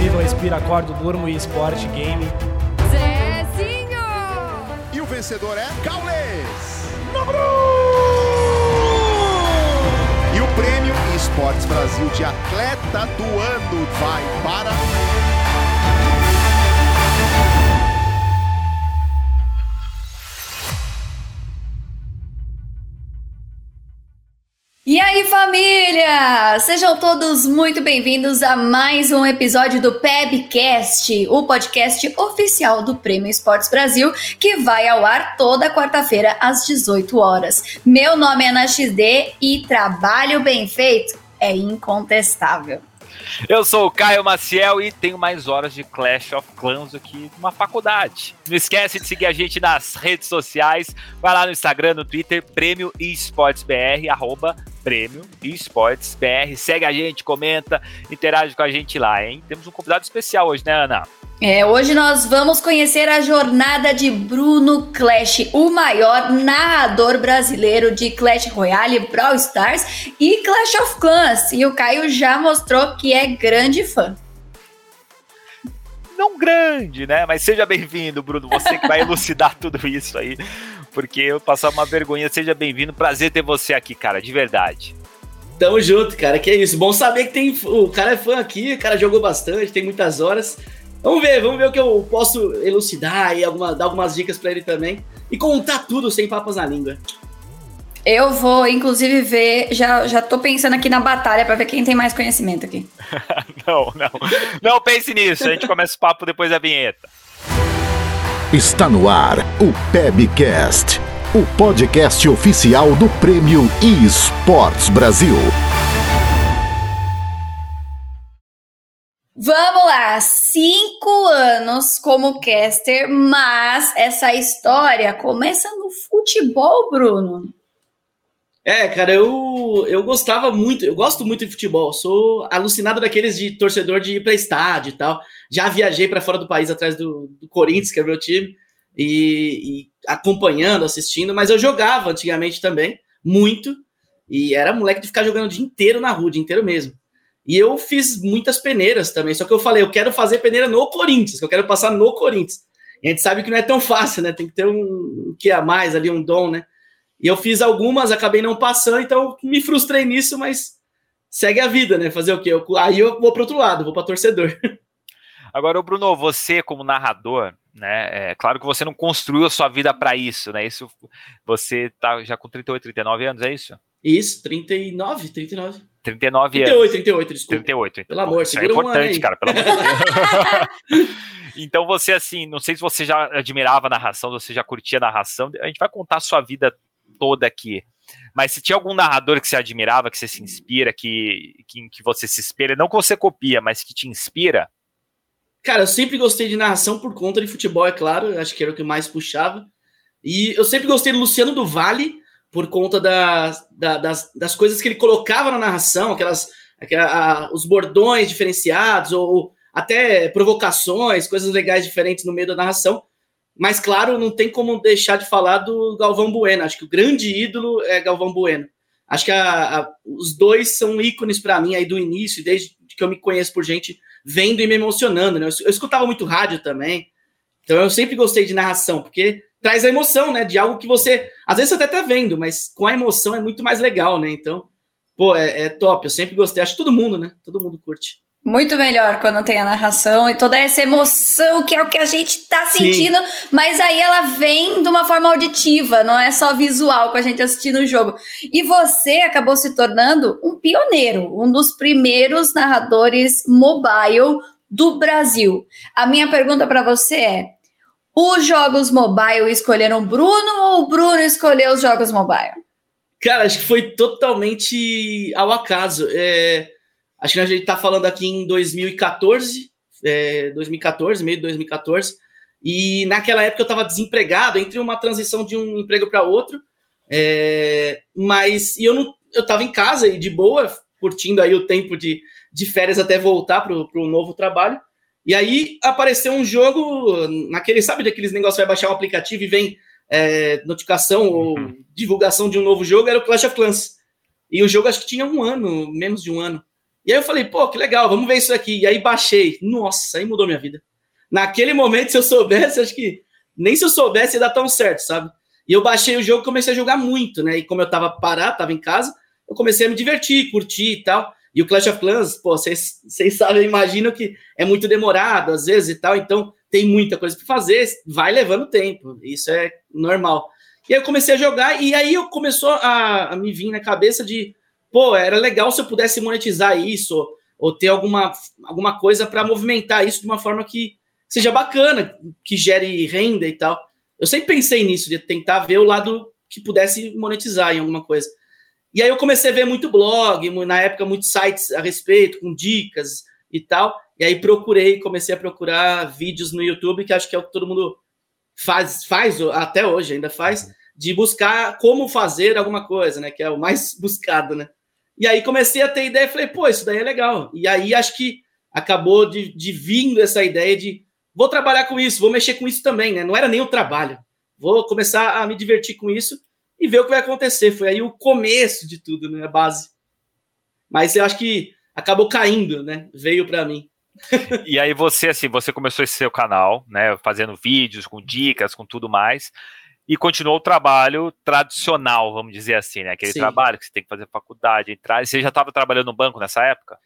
vivo, eu respiro, acordo, durmo e esporte, game. Zezinho! E o vencedor é Gaules! E o prêmio Esportes Brasil de Atleta do Ano vai para. Sejam todos muito bem-vindos a mais um episódio do PEBcast, o podcast oficial do Prêmio Esportes Brasil, que vai ao ar toda quarta-feira às 18 horas. Meu nome é Ana XD e trabalho bem feito é incontestável. Eu sou o Caio Maciel e tenho mais horas de Clash of Clans aqui numa faculdade. Não esquece de seguir a gente nas redes sociais. Vai lá no Instagram, no Twitter, Prêmio Esportes BR, arroba Prêmio Esportes BR. Segue a gente, comenta, interage com a gente lá, hein? Temos um convidado especial hoje, né, Ana? É, hoje nós vamos conhecer a jornada de Bruno Clash, o maior narrador brasileiro de Clash Royale, Brawl Stars e Clash of Clans. E o Caio já mostrou que é grande fã. Não grande, né? Mas seja bem-vindo, Bruno. Você que vai elucidar tudo isso aí, porque eu passar uma vergonha. Seja bem-vindo. Prazer ter você aqui, cara, de verdade. Tamo junto, cara. Que é isso. Bom saber que tem. O cara é fã aqui, o cara jogou bastante, tem muitas horas. Vamos ver, vamos ver o que eu posso elucidar e alguma, dar algumas dicas para ele também. E contar tudo sem papas na língua. Eu vou, inclusive, ver. Já, já tô pensando aqui na batalha para ver quem tem mais conhecimento aqui. não, não. Não pense nisso. A gente começa o papo depois da vinheta. Está no ar o PEBcast, o podcast oficial do Prêmio eSports Brasil. Vamos lá, cinco anos como caster, mas essa história começa no futebol, Bruno. É, cara, eu, eu gostava muito, eu gosto muito de futebol, sou alucinado daqueles de torcedor de ir pra estádio e tal. Já viajei para fora do país atrás do, do, Corinthians, que é meu time, e, e acompanhando, assistindo, mas eu jogava antigamente também, muito, e era moleque de ficar jogando o dia inteiro na rua, o dia inteiro mesmo. E eu fiz muitas peneiras também, só que eu falei, eu quero fazer peneira no Corinthians, que eu quero passar no Corinthians. E a gente sabe que não é tão fácil, né? Tem que ter um, um que a mais ali, um dom, né? E eu fiz algumas, acabei não passando, então me frustrei nisso, mas segue a vida, né? Fazer o quê? Eu, aí eu vou para outro lado, vou para torcedor. Agora, Bruno, você como narrador, né? É claro que você não construiu a sua vida para isso, né? Isso você tá já com 38, 39 anos, é isso? Isso, 39, 39. 39 38, anos. 38, desculpa. 38. Pelo amor, Isso é importante, um cara, pelo amor de Deus. então você, assim, não sei se você já admirava a narração, se você já curtia a narração, a gente vai contar a sua vida toda aqui. Mas se tinha algum narrador que você admirava, que você se inspira, que, que, que você se espelha, não que você copia, mas que te inspira? Cara, eu sempre gostei de narração por conta de futebol, é claro, acho que era o que mais puxava. E eu sempre gostei do Luciano do Vale, por conta da, da, das, das coisas que ele colocava na narração, aquelas, aquelas os bordões diferenciados, ou até provocações, coisas legais diferentes no meio da narração. Mas, claro, não tem como deixar de falar do Galvão Bueno. Acho que o grande ídolo é Galvão Bueno. Acho que a, a, os dois são ícones para mim aí do início, desde que eu me conheço por gente vendo e me emocionando. Né? Eu, eu escutava muito rádio também. Então eu sempre gostei de narração, porque traz a emoção, né? De algo que você, às vezes você até tá vendo, mas com a emoção é muito mais legal, né? Então, pô, é, é top. Eu sempre gostei. Acho que todo mundo, né? Todo mundo curte. Muito melhor quando tem a narração e toda essa emoção que é o que a gente tá sentindo, Sim. mas aí ela vem de uma forma auditiva, não é só visual com a gente assistindo o jogo. E você acabou se tornando um pioneiro, um dos primeiros narradores mobile do Brasil. A minha pergunta para você é: os jogos mobile escolheram Bruno ou o Bruno escolheu os jogos mobile? Cara, acho que foi totalmente ao acaso. É, acho que a gente está falando aqui em 2014, é, 2014, meio de 2014, e naquela época eu estava desempregado, entre uma transição de um emprego para outro, é, mas eu não, eu estava em casa e de boa, curtindo aí o tempo de, de férias até voltar para o novo trabalho. E aí apareceu um jogo naquele, sabe, daqueles negócios vai baixar um aplicativo e vem é, notificação uhum. ou divulgação de um novo jogo, era o Clash of Clans. E o jogo acho que tinha um ano, menos de um ano. E aí eu falei, pô, que legal, vamos ver isso aqui. E aí baixei. Nossa, aí mudou minha vida. Naquele momento, se eu soubesse, acho que nem se eu soubesse ia dar tão certo, sabe? E eu baixei o jogo comecei a jogar muito, né? E como eu tava parado, tava em casa, eu comecei a me divertir, curtir e tal. E o Clash of Clans, pô, vocês sabem, imagino que é muito demorado às vezes e tal, então tem muita coisa para fazer, vai levando tempo, isso é normal. E aí eu comecei a jogar, e aí eu começou a, a me vir na cabeça de, pô, era legal se eu pudesse monetizar isso, ou, ter alguma, alguma coisa para movimentar isso de uma forma que seja bacana, que gere renda e tal. Eu sempre pensei nisso, de tentar ver o lado que pudesse monetizar em alguma coisa. E aí eu comecei a ver muito blog, na época muitos sites a respeito, com dicas e tal. E aí procurei, comecei a procurar vídeos no YouTube, que acho que é o que todo mundo faz, faz até hoje, ainda faz, de buscar como fazer alguma coisa, né? Que é o mais buscado, né? E aí comecei a ter ideia, falei, pô, isso daí é legal. E aí acho que acabou de, de vindo essa ideia de vou trabalhar com isso, vou mexer com isso também, né? Não era nem o trabalho. Vou começar a me divertir com isso e ver o que vai acontecer. Foi aí o começo de tudo, né? A base. Mas eu acho que acabou caindo, né? Veio para mim. e aí você, assim, você começou esse seu canal, né? Fazendo vídeos com dicas, com tudo mais. E continuou o trabalho tradicional, vamos dizer assim, né? Aquele Sim. trabalho que você tem que fazer faculdade, entrar. Você já estava trabalhando no banco nessa época?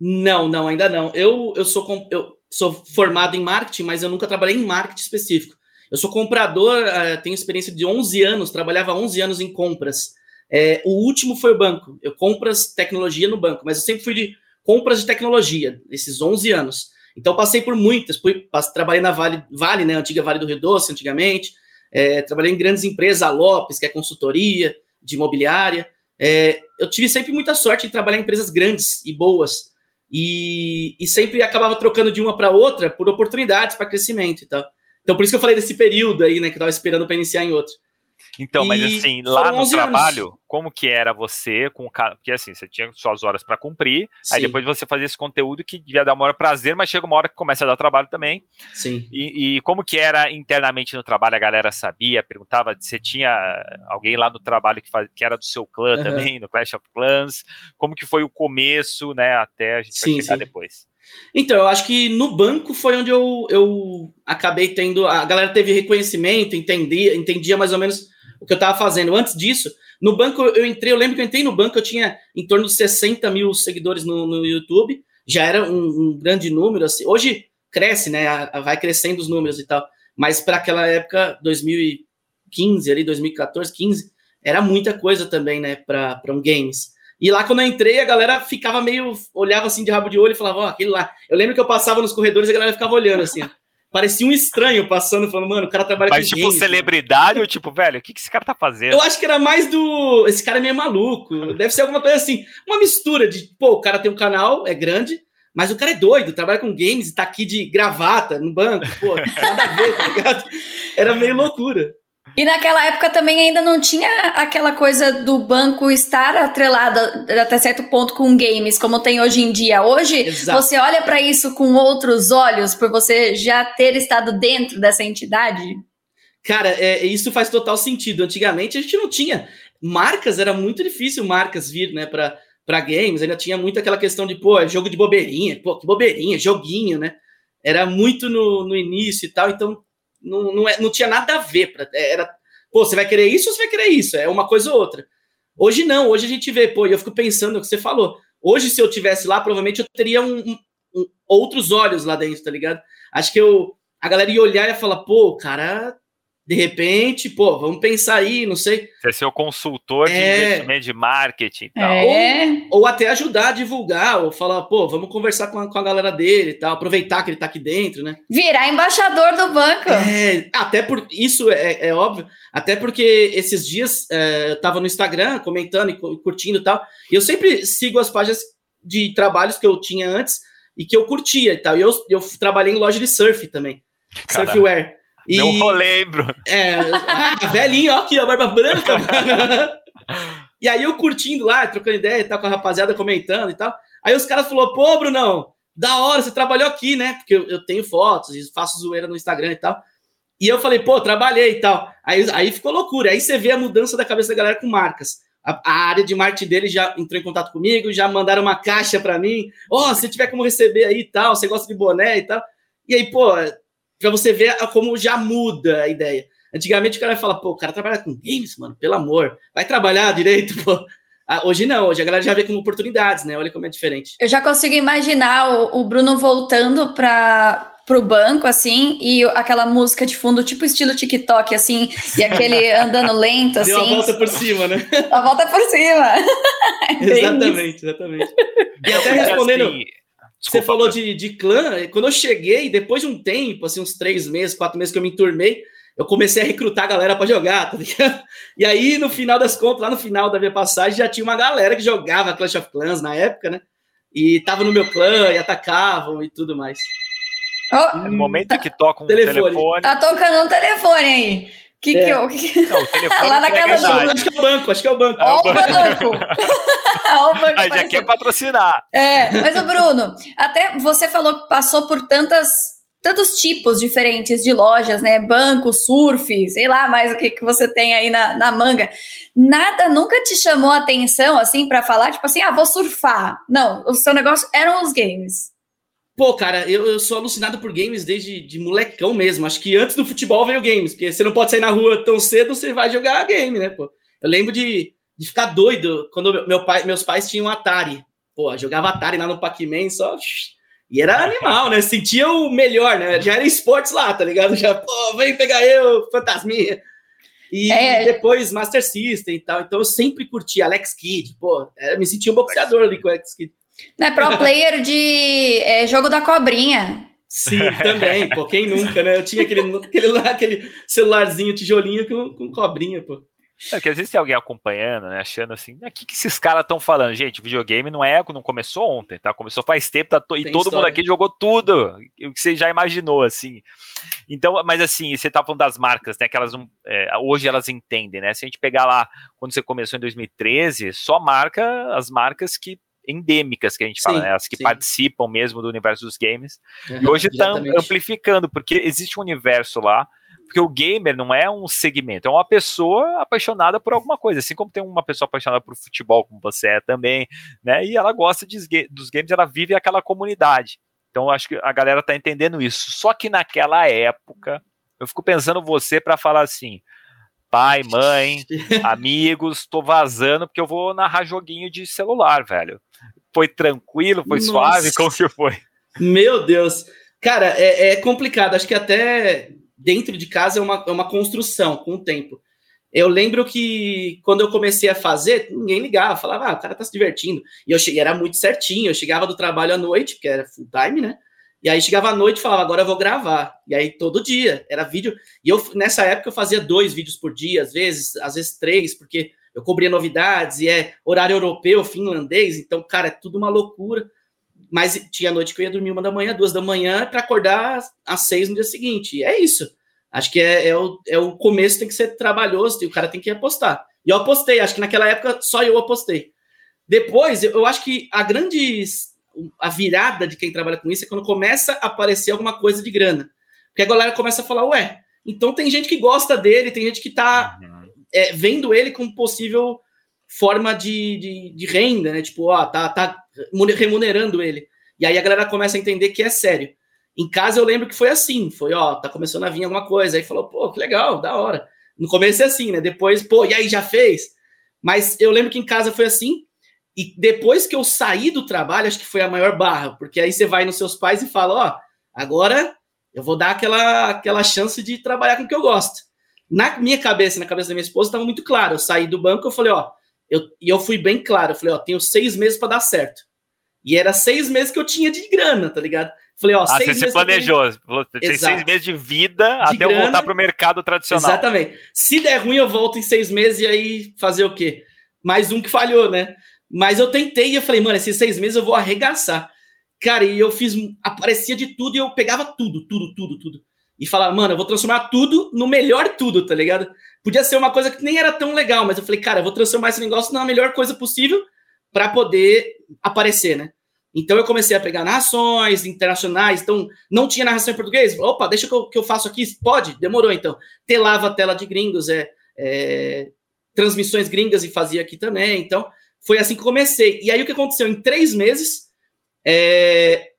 Não, não, ainda não. Eu, eu, sou, eu sou formado em marketing, mas eu nunca trabalhei em marketing específico. Eu sou comprador, uh, tenho experiência de 11 anos, trabalhava 11 anos em compras. É, o último foi o banco. Eu compras tecnologia no banco, mas eu sempre fui de compras de tecnologia, esses 11 anos. Então passei por muitas, fui, trabalhei na Vale, Vale, né, antiga Vale do Rio Doce, antigamente. É, trabalhei em grandes empresas, a Lopes, que é consultoria de imobiliária. É, eu tive sempre muita sorte em trabalhar em empresas grandes e boas. E, e sempre acabava trocando de uma para outra por oportunidades para crescimento e tal. Então, por isso que eu falei desse período aí, né, que eu tava esperando para iniciar em outro. Então, mas assim, lá no trabalho, anos. como que era você com o cara? Porque assim, você tinha suas horas para cumprir, Sim. aí depois você fazia esse conteúdo que devia dar uma hora prazer, mas chega uma hora que começa a dar trabalho também. Sim. E, e como que era internamente no trabalho? A galera sabia, perguntava se tinha alguém lá no trabalho que, faz, que era do seu clã uhum. também, no Clash of Clans. Como que foi o começo, né, até a gente sim, chegar sim. depois? Então, eu acho que no banco foi onde eu, eu acabei tendo. A galera teve reconhecimento, entendia, entendia mais ou menos o que eu estava fazendo. Antes disso, no banco eu entrei, eu lembro que eu entrei no banco, eu tinha em torno de 60 mil seguidores no, no YouTube, já era um, um, grande número. Assim. Hoje cresce, né? Vai crescendo os números e tal. Mas para aquela época, 2015, ali, 2014, 15, era muita coisa também, né? Para um games. E lá, quando eu entrei, a galera ficava meio. olhava assim de rabo de olho e falava, ó, oh, aquele lá. Eu lembro que eu passava nos corredores e a galera ficava olhando assim, Parecia um estranho passando, falando, mano, o cara trabalha Mas, com tipo, games, celebridade ou tipo, velho, o que, que esse cara tá fazendo? Eu acho que era mais do. Esse cara é meio maluco. Deve ser alguma coisa assim. Uma mistura de, pô, o cara tem um canal, é grande, mas o cara é doido, trabalha com games e tá aqui de gravata no banco, pô, nada a ver, tá ligado? Era meio loucura. E naquela época também ainda não tinha aquela coisa do banco estar atrelado até certo ponto com games, como tem hoje em dia. Hoje, Exato. você olha para isso com outros olhos, por você já ter estado dentro dessa entidade? Cara, é, isso faz total sentido. Antigamente a gente não tinha. Marcas, era muito difícil marcas vir, né, para para games, ainda tinha muito aquela questão de, pô, é jogo de bobeirinha, pô, que bobeirinha, joguinho, né? Era muito no, no início e tal, então não, não, é, não tinha nada a ver. Pra, era, pô, você vai querer isso ou você vai querer isso? É uma coisa ou outra. Hoje não, hoje a gente vê, pô, e eu fico pensando o que você falou. Hoje, se eu tivesse lá, provavelmente eu teria um, um, um, outros olhos lá dentro, tá ligado? Acho que eu, a galera ia olhar e ia falar, pô, o cara de repente, pô, vamos pensar aí, não sei. Você ser o consultor de é... investimento de marketing e tal. É... Ou, ou, até ajudar a divulgar, ou falar, pô, vamos conversar com a, com a galera dele e tal, aproveitar que ele tá aqui dentro, né? Virar embaixador do banco. É, até por isso é, é óbvio, até porque esses dias é, eu tava no Instagram comentando e curtindo e tal, e eu sempre sigo as páginas de trabalhos que eu tinha antes e que eu curtia e tal. E eu, eu trabalhei em loja de surf também. Caramba. Surfwear. E, Não lembro. É, a velhinha, ó, aqui, a barba branca. e aí eu curtindo lá, trocando ideia e tal, com a rapaziada comentando e tal. Aí os caras falaram, pô, Brunão, da hora, você trabalhou aqui, né? Porque eu, eu tenho fotos e faço zoeira no Instagram e tal. E eu falei, pô, trabalhei e tal. Aí, aí ficou loucura. Aí você vê a mudança da cabeça da galera com marcas. a, a, área de marketing dele já entrou em contato comigo, já mandaram uma caixa para mim. Ó, oh, se tiver como receber aí e tal, você gosta de boné e tal. E aí, pô, para você ver como já muda a ideia. Antigamente o cara fala, pô, o cara trabalha com games, mano, pelo amor, vai trabalhar direito, pô. Ah, hoje não, hoje a galera já vê como oportunidades, né? Olha como é diferente. Eu já consigo imaginar o, o Bruno voltando para pro banco, assim, e aquela música de fundo, tipo estilo TikTok, assim, e aquele andando lento, assim. Deu a volta por cima, né? A volta por cima. exatamente, exatamente. E até respondendo, assim, você falou de, de clã, quando eu cheguei, depois de um tempo, assim, uns três meses, quatro meses que eu me enturmei, eu comecei a recrutar a galera para jogar, tá ligado? E aí, no final das contas, lá no final da minha passagem, já tinha uma galera que jogava Clash of Clans na época, né? E tava no meu clã e atacavam e tudo mais. Oh, no momento que toca um telefone. telefone. Tá tocando um telefone aí. Que é. que eu. Que... Não, o telefone Lá na casa do Acho que é o banco, acho que é o banco. Ó, o banco. o banco Aí já quer patrocinar. É, mas o Bruno, até você falou que passou por tantas tantos tipos diferentes de lojas, né? Banco, surf, sei lá mais o que, que você tem aí na, na manga. Nada nunca te chamou a atenção, assim, para falar, tipo assim, ah, vou surfar. Não, o seu negócio eram os games. Pô, cara, eu, eu sou alucinado por games desde de molecão mesmo. Acho que antes do futebol veio games, porque você não pode sair na rua tão cedo, você vai jogar game, né, pô? Eu lembro de, de ficar doido quando meu pai, meus pais tinham Atari. Pô, jogava Atari lá no Pac-Man só. E era animal, né? Sentia o melhor, né? Já era esportes lá, tá ligado? Já, pô, vem pegar eu, fantasminha. E é. depois Master System e tal. Então eu sempre curti Alex Kidd, pô, eu me sentia um boxeador ali com o Alex Kidd. Não é pro player de é, jogo da cobrinha. Sim, também, pô, quem nunca, né? Eu tinha aquele, aquele, aquele celularzinho, tijolinho com, com cobrinha, pô. É que às vezes tem alguém acompanhando, né, achando assim, o que, que esses caras estão falando? Gente, videogame não é, não começou ontem, tá? Começou faz tempo, tá, e todo história. mundo aqui jogou tudo, o que você já imaginou, assim. Então, mas assim, você tá falando das marcas, né, que elas não, é, hoje elas entendem, né? Se a gente pegar lá, quando você começou em 2013, só marca as marcas que endêmicas que a gente sim, fala, né? As que sim. participam mesmo do universo dos games. Uhum, e hoje está amplificando, porque existe um universo lá, porque o gamer não é um segmento, é uma pessoa apaixonada por alguma coisa, assim como tem uma pessoa apaixonada por futebol, como você é também, né? E ela gosta de, dos games, ela vive aquela comunidade. Então acho que a galera tá entendendo isso. Só que naquela época, eu fico pensando você para falar assim: pai, mãe, amigos, tô vazando porque eu vou narrar joguinho de celular, velho. Foi tranquilo, foi Nossa. suave, como que foi? Meu Deus. Cara, é, é, complicado. Acho que até dentro de casa é uma, é uma construção com o tempo. Eu lembro que quando eu comecei a fazer, ninguém ligava, falava, ah, o cara tá se divertindo. E eu cheguei, era muito certinho, eu chegava do trabalho à noite, que era full time, né? E aí chegava à noite e falava, agora eu vou gravar. E aí todo dia, era vídeo. E eu, nessa época, eu fazia dois vídeos por dia, às vezes, às vezes três, porque eu cobria novidades e é horário europeu, finlandês, então, cara, é tudo uma loucura. Mas tinha noite que eu ia dormir uma da manhã, duas da manhã, para acordar às seis no dia seguinte. E é isso. Acho que é, é, o, é o começo, tem que ser trabalhoso, e o cara tem que apostar. E eu apostei, acho que naquela época só eu apostei. Depois, eu, eu acho que a grande a virada de quem trabalha com isso é quando começa a aparecer alguma coisa de grana. Porque a galera começa a falar, ué, então tem gente que gosta dele, tem gente que tá uhum. é, vendo ele como possível forma de, de, de, renda, né? Tipo, ó, tá, tá remunerando ele. E aí a galera começa a entender que é sério. Em casa eu lembro que foi assim, foi, ó, tá começando a vir alguma coisa. Aí falou, pô, que legal, da hora. No começo é assim, né? Depois, pô, e aí já fez? Mas eu lembro que em casa foi assim, e depois que eu saí do trabalho, acho que foi a maior barra, porque aí você vai nos seus pais e fala: Ó, agora eu vou dar aquela, aquela chance de trabalhar com o que eu gosto. Na minha cabeça, na cabeça da minha esposa, estava muito claro. Eu saí do banco, eu falei: Ó, eu, e eu fui bem claro. Eu falei: Ó, tenho seis meses para dar certo. E era seis meses que eu tinha de grana, tá ligado? Falei, ó, ah, seis você se planejou. Tenho... Tem seis meses de vida de até grana. eu voltar para o mercado tradicional. Exatamente. Se der ruim, eu volto em seis meses e aí fazer o quê? Mais um que falhou, né? Mas eu tentei e eu falei, mano, esses seis meses eu vou arregaçar. Cara, e eu fiz, aparecia de tudo e eu pegava tudo, tudo, tudo, tudo. E falava, mano, eu vou transformar tudo no melhor tudo, tá ligado? Podia ser uma coisa que nem era tão legal, mas eu falei, cara, eu vou transformar esse negócio na melhor coisa possível para poder aparecer, né? Então eu comecei a pegar narrações internacionais, então não tinha narração em português. Opa, deixa que eu, que eu faço aqui, pode? Demorou então. Telava a tela de gringos, é, é transmissões gringas e fazia aqui também. Então, foi assim que comecei. E aí o que aconteceu? Em três meses, é,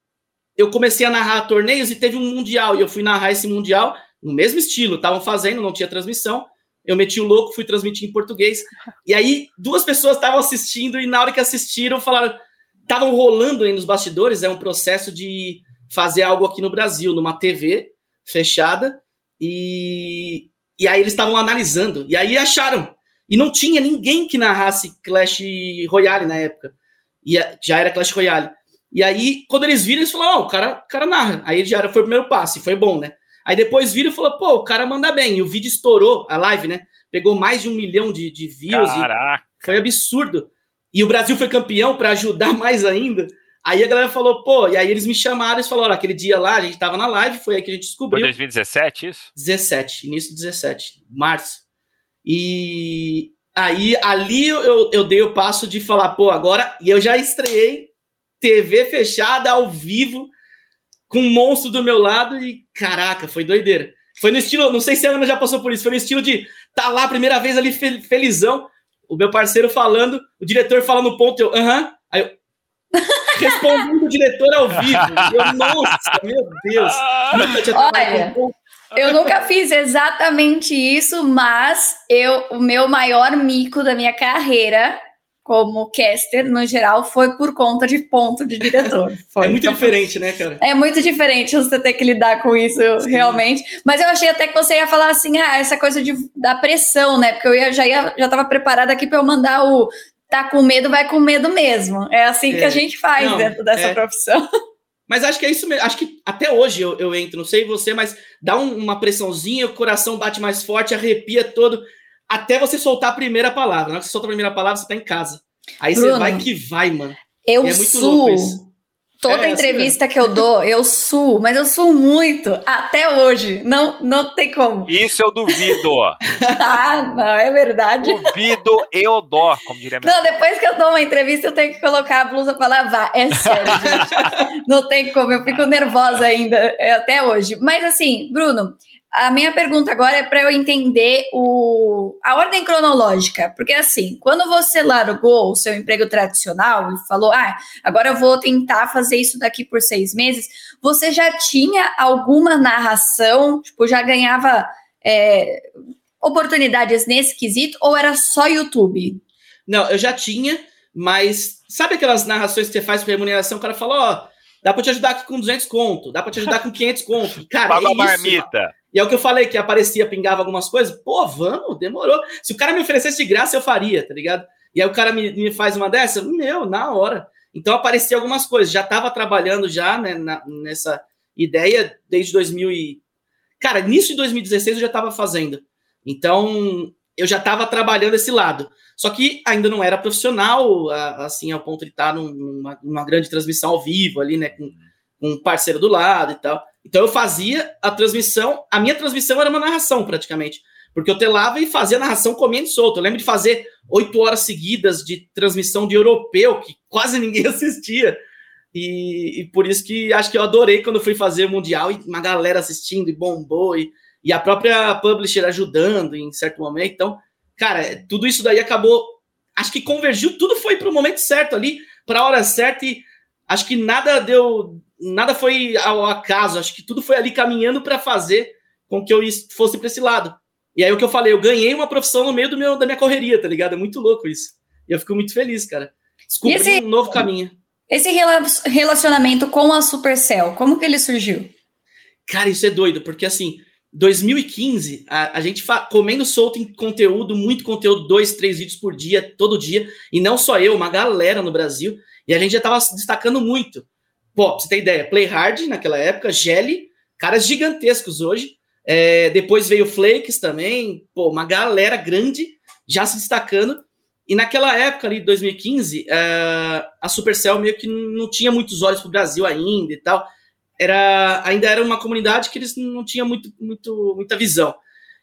eu comecei a narrar torneios e teve um mundial. E eu fui narrar esse mundial no mesmo estilo. Estavam fazendo, não tinha transmissão. Eu meti o louco, fui transmitir em português. E aí, duas pessoas estavam assistindo, e na hora que assistiram, falaram. Estavam rolando aí nos bastidores, é um processo de fazer algo aqui no Brasil, numa TV fechada. E, e aí eles estavam analisando. E aí acharam. E não tinha ninguém que narrasse Clash Royale na época. E já era Clash Royale. E aí, quando eles viram, eles falaram: Ó, oh, o, cara, o cara narra. Aí já era, foi o primeiro passo, e foi bom, né? Aí depois viram e falou: pô, o cara manda bem. E o vídeo estourou, a live, né? Pegou mais de um milhão de, de views. Caraca. foi absurdo. E o Brasil foi campeão para ajudar mais ainda. Aí a galera falou, pô, e aí eles me chamaram e falaram: aquele dia lá, a gente tava na live, foi aí que a gente descobriu. Foi 2017 isso? 17, início de 17, março. E aí ali eu, eu dei o passo de falar, pô, agora, e eu já estreiei TV fechada, ao vivo, com um monstro do meu lado e, caraca, foi doideira. Foi no estilo, não sei se a Ana já passou por isso, foi no estilo de tá lá, primeira vez ali, felizão, o meu parceiro falando, o diretor falando no ponto, eu, aham, uh -huh. aí eu, respondendo o diretor ao vivo. Eu, nossa, meu Deus. Olha, eu nunca fiz exatamente isso, mas eu, o meu maior mico da minha carreira como caster, no geral, foi por conta de ponto de diretor. Foi. É muito então, diferente, né, cara? É muito diferente você ter que lidar com isso, Sim. realmente. Mas eu achei até que você ia falar assim, ah, essa coisa de, da pressão, né? Porque eu ia, já, ia, já tava preparada aqui para eu mandar o tá com medo, vai com medo mesmo. É assim é. que a gente faz Não, dentro dessa é. profissão. Mas acho que é isso mesmo. Acho que até hoje eu, eu entro, não sei você, mas dá um, uma pressãozinha, o coração bate mais forte, arrepia todo, até você soltar a primeira palavra. Na hora que você solta a primeira palavra, você tá em casa. Aí Bruno, você vai que vai, mano. Eu é sou Toda é, entrevista que eu dou, eu suo, mas eu suo muito, até hoje. Não, não tem como. Isso eu duvido. ah, não, é verdade. Duvido eu dó, como diria minha Não, depois que eu dou uma entrevista, eu tenho que colocar a blusa para lavar. É sério, gente. não tem como, eu fico nervosa ainda, é, até hoje. Mas assim, Bruno, a minha pergunta agora é para eu entender o, a ordem cronológica, porque assim, quando você largou o seu emprego tradicional e falou, ah, agora eu vou tentar fazer isso daqui por seis meses, você já tinha alguma narração, tipo, já ganhava é, oportunidades nesse quesito, ou era só YouTube? Não, eu já tinha, mas sabe aquelas narrações que você faz por remuneração? O cara fala, ó, oh, dá para te ajudar aqui com 200 conto, dá para te ajudar com 500 conto. Cara, Paga é a marmita. Isso, e é o que eu falei, que aparecia, pingava algumas coisas. Pô, vamos, demorou. Se o cara me oferecesse de graça, eu faria, tá ligado? E aí o cara me, me faz uma dessa, meu, na hora. Então aparecia algumas coisas. Já estava trabalhando já né, na, nessa ideia desde 2000 e... Cara, início de 2016 eu já estava fazendo. Então eu já estava trabalhando esse lado. Só que ainda não era profissional, assim, ao ponto de estar numa, numa grande transmissão ao vivo ali, né? Com, com um parceiro do lado e tal. Então eu fazia a transmissão, a minha transmissão era uma narração praticamente, porque eu telava e fazia narração comendo solto. Eu lembro de fazer oito horas seguidas de transmissão de europeu, que quase ninguém assistia. E, e, por isso que acho que eu adorei quando fui fazer o Mundial e uma galera assistindo e bombou, e, e a própria publisher ajudando em certo momento. Então, cara, tudo isso daí acabou. Acho que convergiu, tudo foi para o momento certo ali, para a hora certa, e acho que nada deu nada foi ao acaso, acho que tudo foi ali caminhando para fazer com que eu fosse para esse lado. E aí o que eu falei, eu ganhei uma profissão no meio do meu, da minha correria, tá ligado? É muito louco isso. E eu fico muito feliz, cara. Descobri esse, um novo caminho. Esse relacionamento com a Supercell, como que ele surgiu? Cara, isso é doido, porque assim, 2015, a, a gente comendo solto em conteúdo, muito conteúdo, dois, três vídeos por dia, todo dia, e não só eu, uma galera no Brasil, e a gente já tava se destacando muito. Pô, você ter ideia, Play Hard naquela época, Jelly, caras gigantescos hoje. É, depois veio Flakes também, pô, uma galera grande já se destacando. E naquela época ali, 2015, é, a Supercell meio que não tinha muitos olhos pro Brasil ainda e tal. Era, ainda era uma comunidade que eles não tinham muito, muito, muita visão.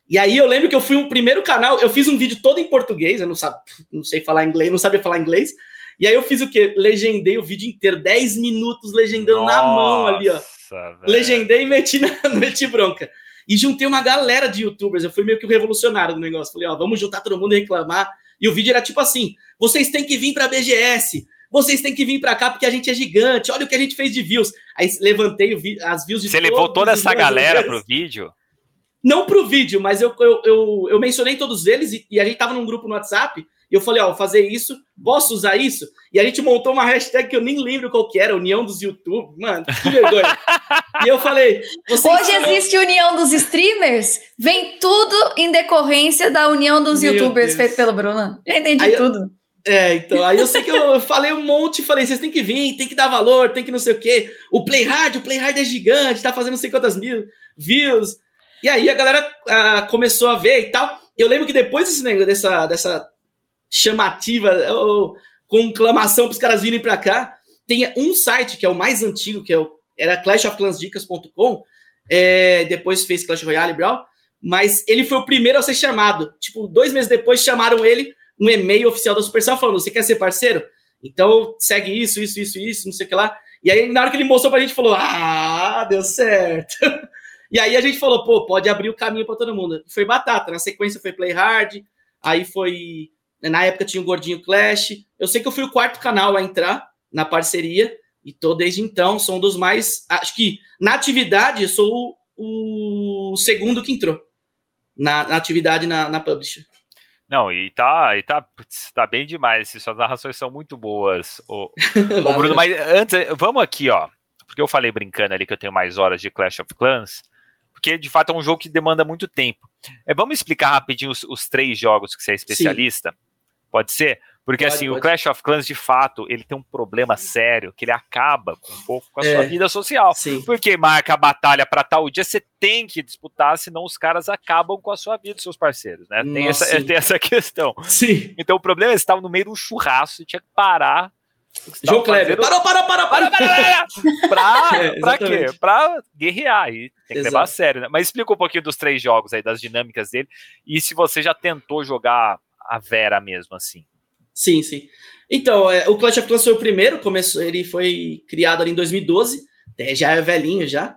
E aí eu lembro que eu fui o primeiro canal, eu fiz um vídeo todo em português, eu não, sabe, não sei falar inglês, não sabia falar inglês, e aí eu fiz o quê? Legendei o vídeo inteiro, 10 minutos legendando Nossa, na mão ali, ó. Velho. Legendei e meti, na, meti bronca. e juntei uma galera de youtubers. Eu fui meio que o revolucionário do negócio. Falei, ó, vamos juntar todo mundo e reclamar. E o vídeo era tipo assim: vocês têm que vir pra BGS, vocês têm que vir pra cá porque a gente é gigante, olha o que a gente fez de views. Aí levantei as views de Você levou toda essa galera pro vídeo? Não pro vídeo, mas eu, eu, eu, eu mencionei todos eles e, e, a gente tava num grupo no WhatsApp e eu falei, ó, fazer isso, posso usar isso? E a gente montou uma hashtag que eu nem lembro qual que era, União dos YouTube. Mano, que vergonha. e eu falei... Hoje existe União dos Streamers? Vem tudo em decorrência da União dos Meu YouTubers feito pelo Bruno. Já entendi aí tudo. Eu, é, então, aí eu sei que eu falei um monte, falei, vocês têm que vir, tem que dar valor, tem que não sei o quê. O Play Hard, o Play Hard é gigante, tá fazendo não sei quantas mil views. E aí a galera ah, começou a ver e tal. Eu lembro que depois desse negócio, dessa, dessa chamativa, ou, conclamação para os caras virem para cá, tem um site que é o mais antigo, que é o, era clashofclansdicas.com, é, depois fez Clash Royale e Brawl, mas ele foi o primeiro a ser chamado. Tipo, dois meses depois chamaram ele um e-mail oficial da Supercell falando: você quer ser parceiro? Então segue isso, isso, isso, isso, não sei o que lá. E aí, na hora que ele mostrou pra gente, falou: Ah, deu certo. E aí a gente falou, pô, pode abrir o caminho para todo mundo. Foi batata. Na sequência foi Play Hard, aí foi. Na época tinha o Gordinho Clash. Eu sei que eu fui o quarto canal a entrar na parceria, e tô desde então, sou um dos mais. Acho que na atividade sou o, o segundo que entrou. Na, na atividade na, na Publisher. Não, e tá, e tá, tá bem demais. Suas narrações são muito boas. O, o Bruno, mas antes, vamos aqui, ó. Porque eu falei brincando ali que eu tenho mais horas de Clash of Clans porque de fato é um jogo que demanda muito tempo. É, vamos explicar rapidinho os, os três jogos que você é especialista? Sim. Pode ser? Porque pode, assim, pode. o Clash of Clans, de fato, ele tem um problema sério, que ele acaba com um pouco com a é, sua vida social. Sim. Porque marca a batalha para tal dia, você tem que disputar, senão os caras acabam com a sua vida, seus parceiros, né? Tem, essa, tem essa questão. Sim. Então o problema é que você estava no meio de um churrasco, e tinha que parar João Kleber, parou, parou, parou, parou, pra, é, pra quê? Pra guerrear, aí tem que Exato. levar a sério, né? Mas explica um pouquinho dos três jogos aí, das dinâmicas dele, e se você já tentou jogar a Vera mesmo, assim. Sim, sim. Então, é, o Clash of Clans foi o primeiro, começou, ele foi criado ali em 2012, é, já é velhinho já,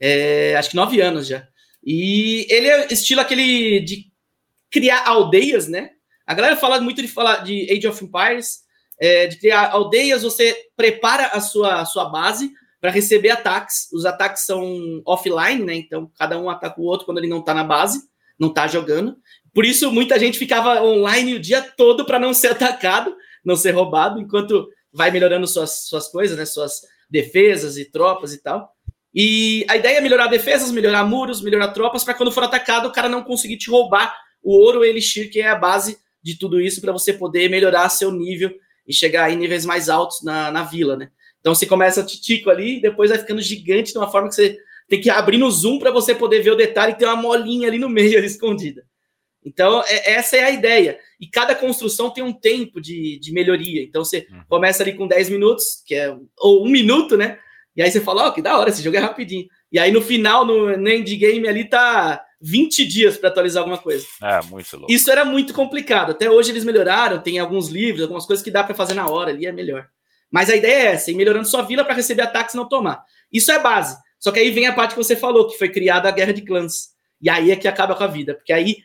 é, acho que nove anos já. E ele é estilo aquele de criar aldeias, né? A galera fala muito de falar de Age of Empires, é, de criar aldeias, você prepara a sua, a sua base para receber ataques. Os ataques são offline, né? Então cada um ataca o outro quando ele não está na base, não está jogando. Por isso muita gente ficava online o dia todo para não ser atacado, não ser roubado, enquanto vai melhorando suas, suas coisas, né? Suas defesas e tropas e tal. E a ideia é melhorar defesas, melhorar muros, melhorar tropas, para quando for atacado o cara não conseguir te roubar o ouro elixir, que é a base de tudo isso, para você poder melhorar seu nível e chegar em níveis mais altos na, na vila, né? Então você começa titico ali, depois vai ficando gigante de uma forma que você tem que abrir no zoom para você poder ver o detalhe e ter uma molinha ali no meio ali escondida. Então, é, essa é a ideia. E cada construção tem um tempo de, de melhoria. Então, você uhum. começa ali com 10 minutos, que é ou um minuto, né? E aí você fala, ó, oh, que da hora, esse jogo é rapidinho. E aí no final, no, no endgame ali, tá 20 dias para atualizar alguma coisa. É, muito louco. Isso era muito complicado. Até hoje eles melhoraram, tem alguns livros, algumas coisas que dá para fazer na hora ali, é melhor. Mas a ideia é essa, ir melhorando sua vila para receber ataques e não tomar. Isso é base. Só que aí vem a parte que você falou, que foi criada a guerra de clãs. E aí é que acaba com a vida. Porque aí,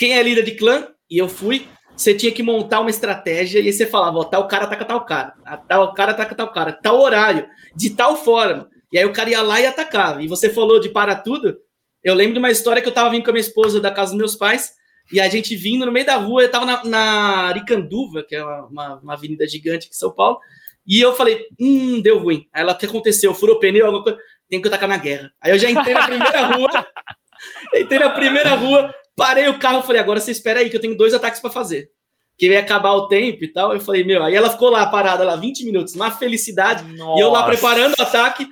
quem é líder de clã, e eu fui, você tinha que montar uma estratégia e aí você falava, ó, tal cara ataca tal cara, tal cara ataca tal cara, tal horário, de tal forma. E aí o cara ia lá e atacava. E você falou de para tudo, eu lembro de uma história que eu tava vindo com a minha esposa da casa dos meus pais, e a gente vindo no meio da rua, eu tava na, na Aricanduva, que é uma, uma, uma, avenida gigante aqui em São Paulo, e eu falei, hum, deu ruim. Aí ela, o que aconteceu? Furou pneu, alguma coisa? Tem que atacar na guerra. Aí eu já entrei na primeira rua, entrei na primeira rua, parei o carro, falei, agora você espera aí, que eu tenho dois ataques para fazer. Que ia acabar o tempo e tal. Eu falei, meu, aí ela ficou lá parada, lá, 20 minutos, uma felicidade, Nossa. e eu lá preparando o ataque,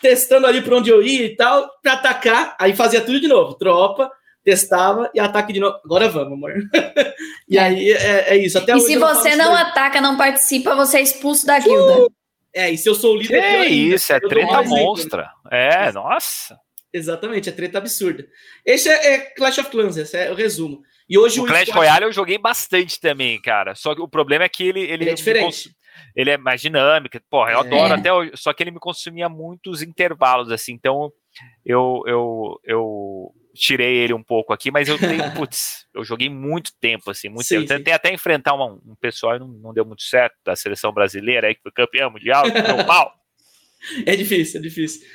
testando ali para onde eu ia e tal, para atacar. Aí fazia tudo de novo, tropa, testava e ataque de novo. Agora vamos, amor. e aí é, é isso. Até e se você não ataca, não participa, você é expulso da guilda. Uh, é, e se eu sou o líder. É isso, é treta monstra. É, nossa. Exatamente, é treta absurda. Esse é, é, Clash of Clans, esse é o resumo. E hoje o, o Clash Royale eu joguei bastante também, cara. Só que o problema é que ele, ele, ele é diferente ele é mais dinâmico. Porra, eu adoro é. até hoje, só que ele me consumia muitos intervalos, assim, então eu, eu, eu tirei ele um pouco aqui, mas eu tenho, putz, eu joguei muito tempo, assim, muito sim, tempo. Tentei até enfrentar um, um pessoal e não, não, deu muito certo da seleção brasileira aí, que foi campeão mundial, deu pau. É difícil, é difícil.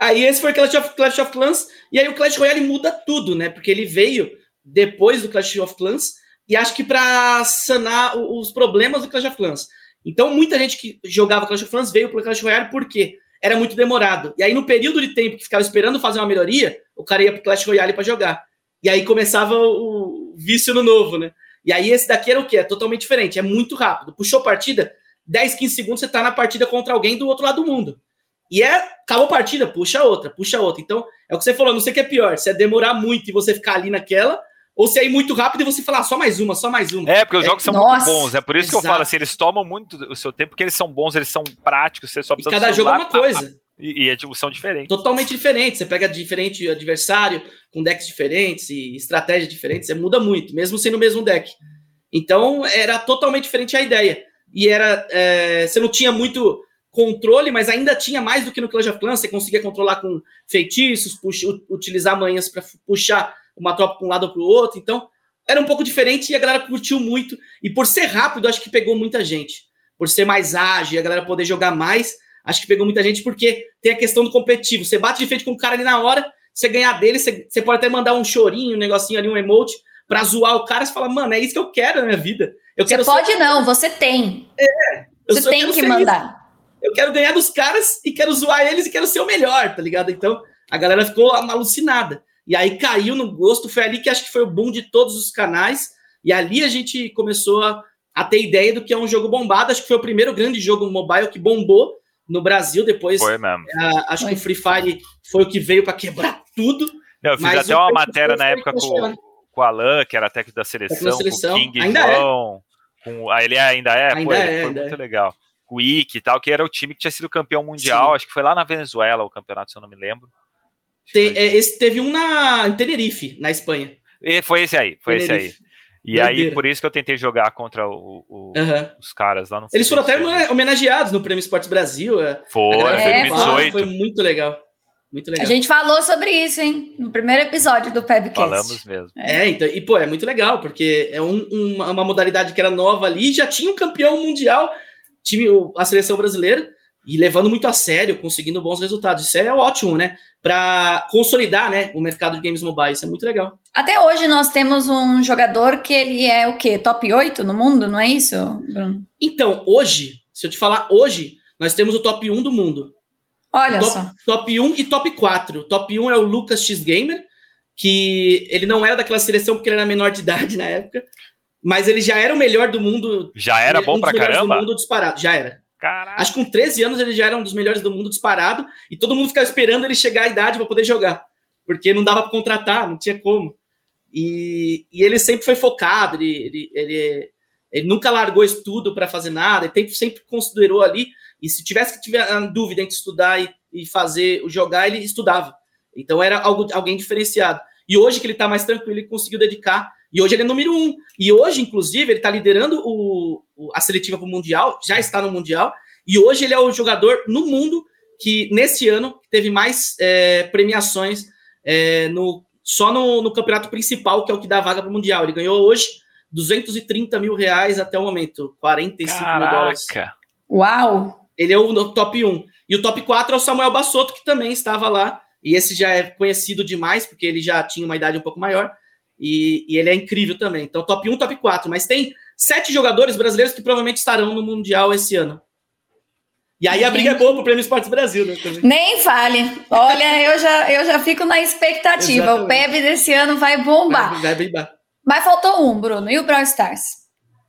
Aí esse foi Clash of, Clash of Clans, e aí o Clash Royale muda tudo, né? Porque ele veio depois do Clash of Clans, e acho que para sanar os problemas do Clash of Clans. Então, muita gente que jogava Clash of Clans veio para o Clash Royale porque era muito demorado. E aí, no período de tempo que ficava esperando fazer uma melhoria, o cara ia para o Clash Royale para jogar. E aí começava o vício no novo, né? E aí, esse daqui era o quê? É totalmente diferente, é muito rápido. Puxou partida, 10, 15 segundos, você está na partida contra alguém do outro lado do mundo. E é, acabou a partida, puxa outra, puxa outra. Então, é o que você falou, não sei o que é pior, se é demorar muito e você ficar ali naquela, ou se é ir muito rápido e você falar ah, só mais uma, só mais uma. É, porque os jogos é, são nossa, muito bons. É por isso exato. que eu falo assim, eles tomam muito o seu tempo, porque eles são bons, eles são práticos, você só precisa. E cada jogo é uma coisa. E, e tipo, são diferentes. Totalmente diferentes. Você pega diferente adversário, com decks diferentes e estratégias diferentes, você muda muito, mesmo sendo o mesmo deck. Então, era totalmente diferente a ideia. E era. É, você não tinha muito controle, mas ainda tinha mais do que no Clash of Clans. Você conseguia controlar com feitiços, puxa, utilizar manhas para puxar uma tropa para um lado ou para o outro. Então, era um pouco diferente e a galera curtiu muito. E por ser rápido, acho que pegou muita gente. Por ser mais ágil, a galera poder jogar mais, acho que pegou muita gente porque tem a questão do competitivo. Você bate de frente com o cara ali na hora, você ganhar dele, você, você pode até mandar um chorinho, um negocinho ali, um emote, para zoar o cara. Você fala, mano, é isso que eu quero na minha vida. Eu você pode ser... não, você tem. É, você tem que mandar. Isso. Eu quero ganhar dos caras e quero zoar eles e quero ser o melhor, tá ligado? Então a galera ficou alucinada. E aí caiu no gosto, foi ali que acho que foi o boom de todos os canais, e ali a gente começou a, a ter ideia do que é um jogo bombado, acho que foi o primeiro grande jogo mobile que bombou no Brasil, depois foi mesmo. É, acho que o Free Fire foi o que veio para quebrar tudo. Não, eu fiz até uma matéria na época com, com o Alan, que era técnico da seleção, da seleção. com o King ainda João, é. com, ah, ele ainda é, ainda pô, é, foi muito é. legal. Ike e tal, que era o time que tinha sido campeão mundial, Sim. acho que foi lá na Venezuela o campeonato, se eu não me lembro. Te, é, esse, teve um na, em Tenerife, na Espanha. E foi esse aí, foi Tenerife. esse aí. E aí, por isso que eu tentei jogar contra o, o, uhum. os caras lá no Eles foram até homenageados no Prêmio Esportes Brasil. É. Foi, é. 2018. Foi muito legal. Muito legal. A gente falou sobre isso, hein? No primeiro episódio do Pebcast. Falamos mesmo. É, então, e pô, é muito legal, porque é um, uma, uma modalidade que era nova ali, já tinha um campeão mundial, time, a seleção brasileira, e levando muito a sério, conseguindo bons resultados. Isso é ótimo, né? Para consolidar, né, o mercado de games mobile. Isso é muito legal. Até hoje nós temos um jogador que ele é o quê? Top 8 no mundo, não é isso, Bruno? Então, hoje, se eu te falar hoje, nós temos o top 1 do mundo. Olha top, só. Top 1 e top 4. Top 1 é o Lucas X Gamer, que ele não era daquela seleção porque ele era menor de idade na época, mas ele já era o melhor do mundo. Já era bom um pra caramba? do mundo disparado, já era. Caraca. Acho que com 13 anos ele já era um dos melhores do mundo disparado e todo mundo ficava esperando ele chegar à idade para poder jogar, porque não dava para contratar, não tinha como. E, e, ele sempre foi focado, ele, ele, ele, ele nunca largou estudo para fazer nada, ele sempre considerou ali. E se tivesse que tiver dúvida entre estudar e, e fazer o jogar, ele estudava. Então era algo, alguém diferenciado. E hoje que ele está mais tranquilo, ele conseguiu dedicar e hoje ele é número um. E hoje, inclusive, ele está liderando o, o, a seletiva para o Mundial, já está no Mundial. E hoje ele é o jogador no mundo que, nesse ano, teve mais é, premiações é, no, só no, no, campeonato principal, que é o que dá vaga para o Mundial. Ele ganhou hoje 230 mil reais até o momento, 45 Caraca. mil dólares. Uau! Ele é o top 1. E o top 4 é o Samuel Bassotto, que também estava lá. E esse já é conhecido demais, porque ele já tinha uma idade um pouco maior. E, e, ele é incrível também. Então, top 1, top 4. Mas tem sete jogadores brasileiros que provavelmente estarão no Mundial esse ano. E aí a briga é boa pro Prêmio Esportes Brasil, né? Nem fale. Olha, eu já, eu já fico na expectativa. Exatamente. O PEB desse ano vai bombar. Vai, vai bombar. Mas faltou um, Bruno. E o Brawl Stars?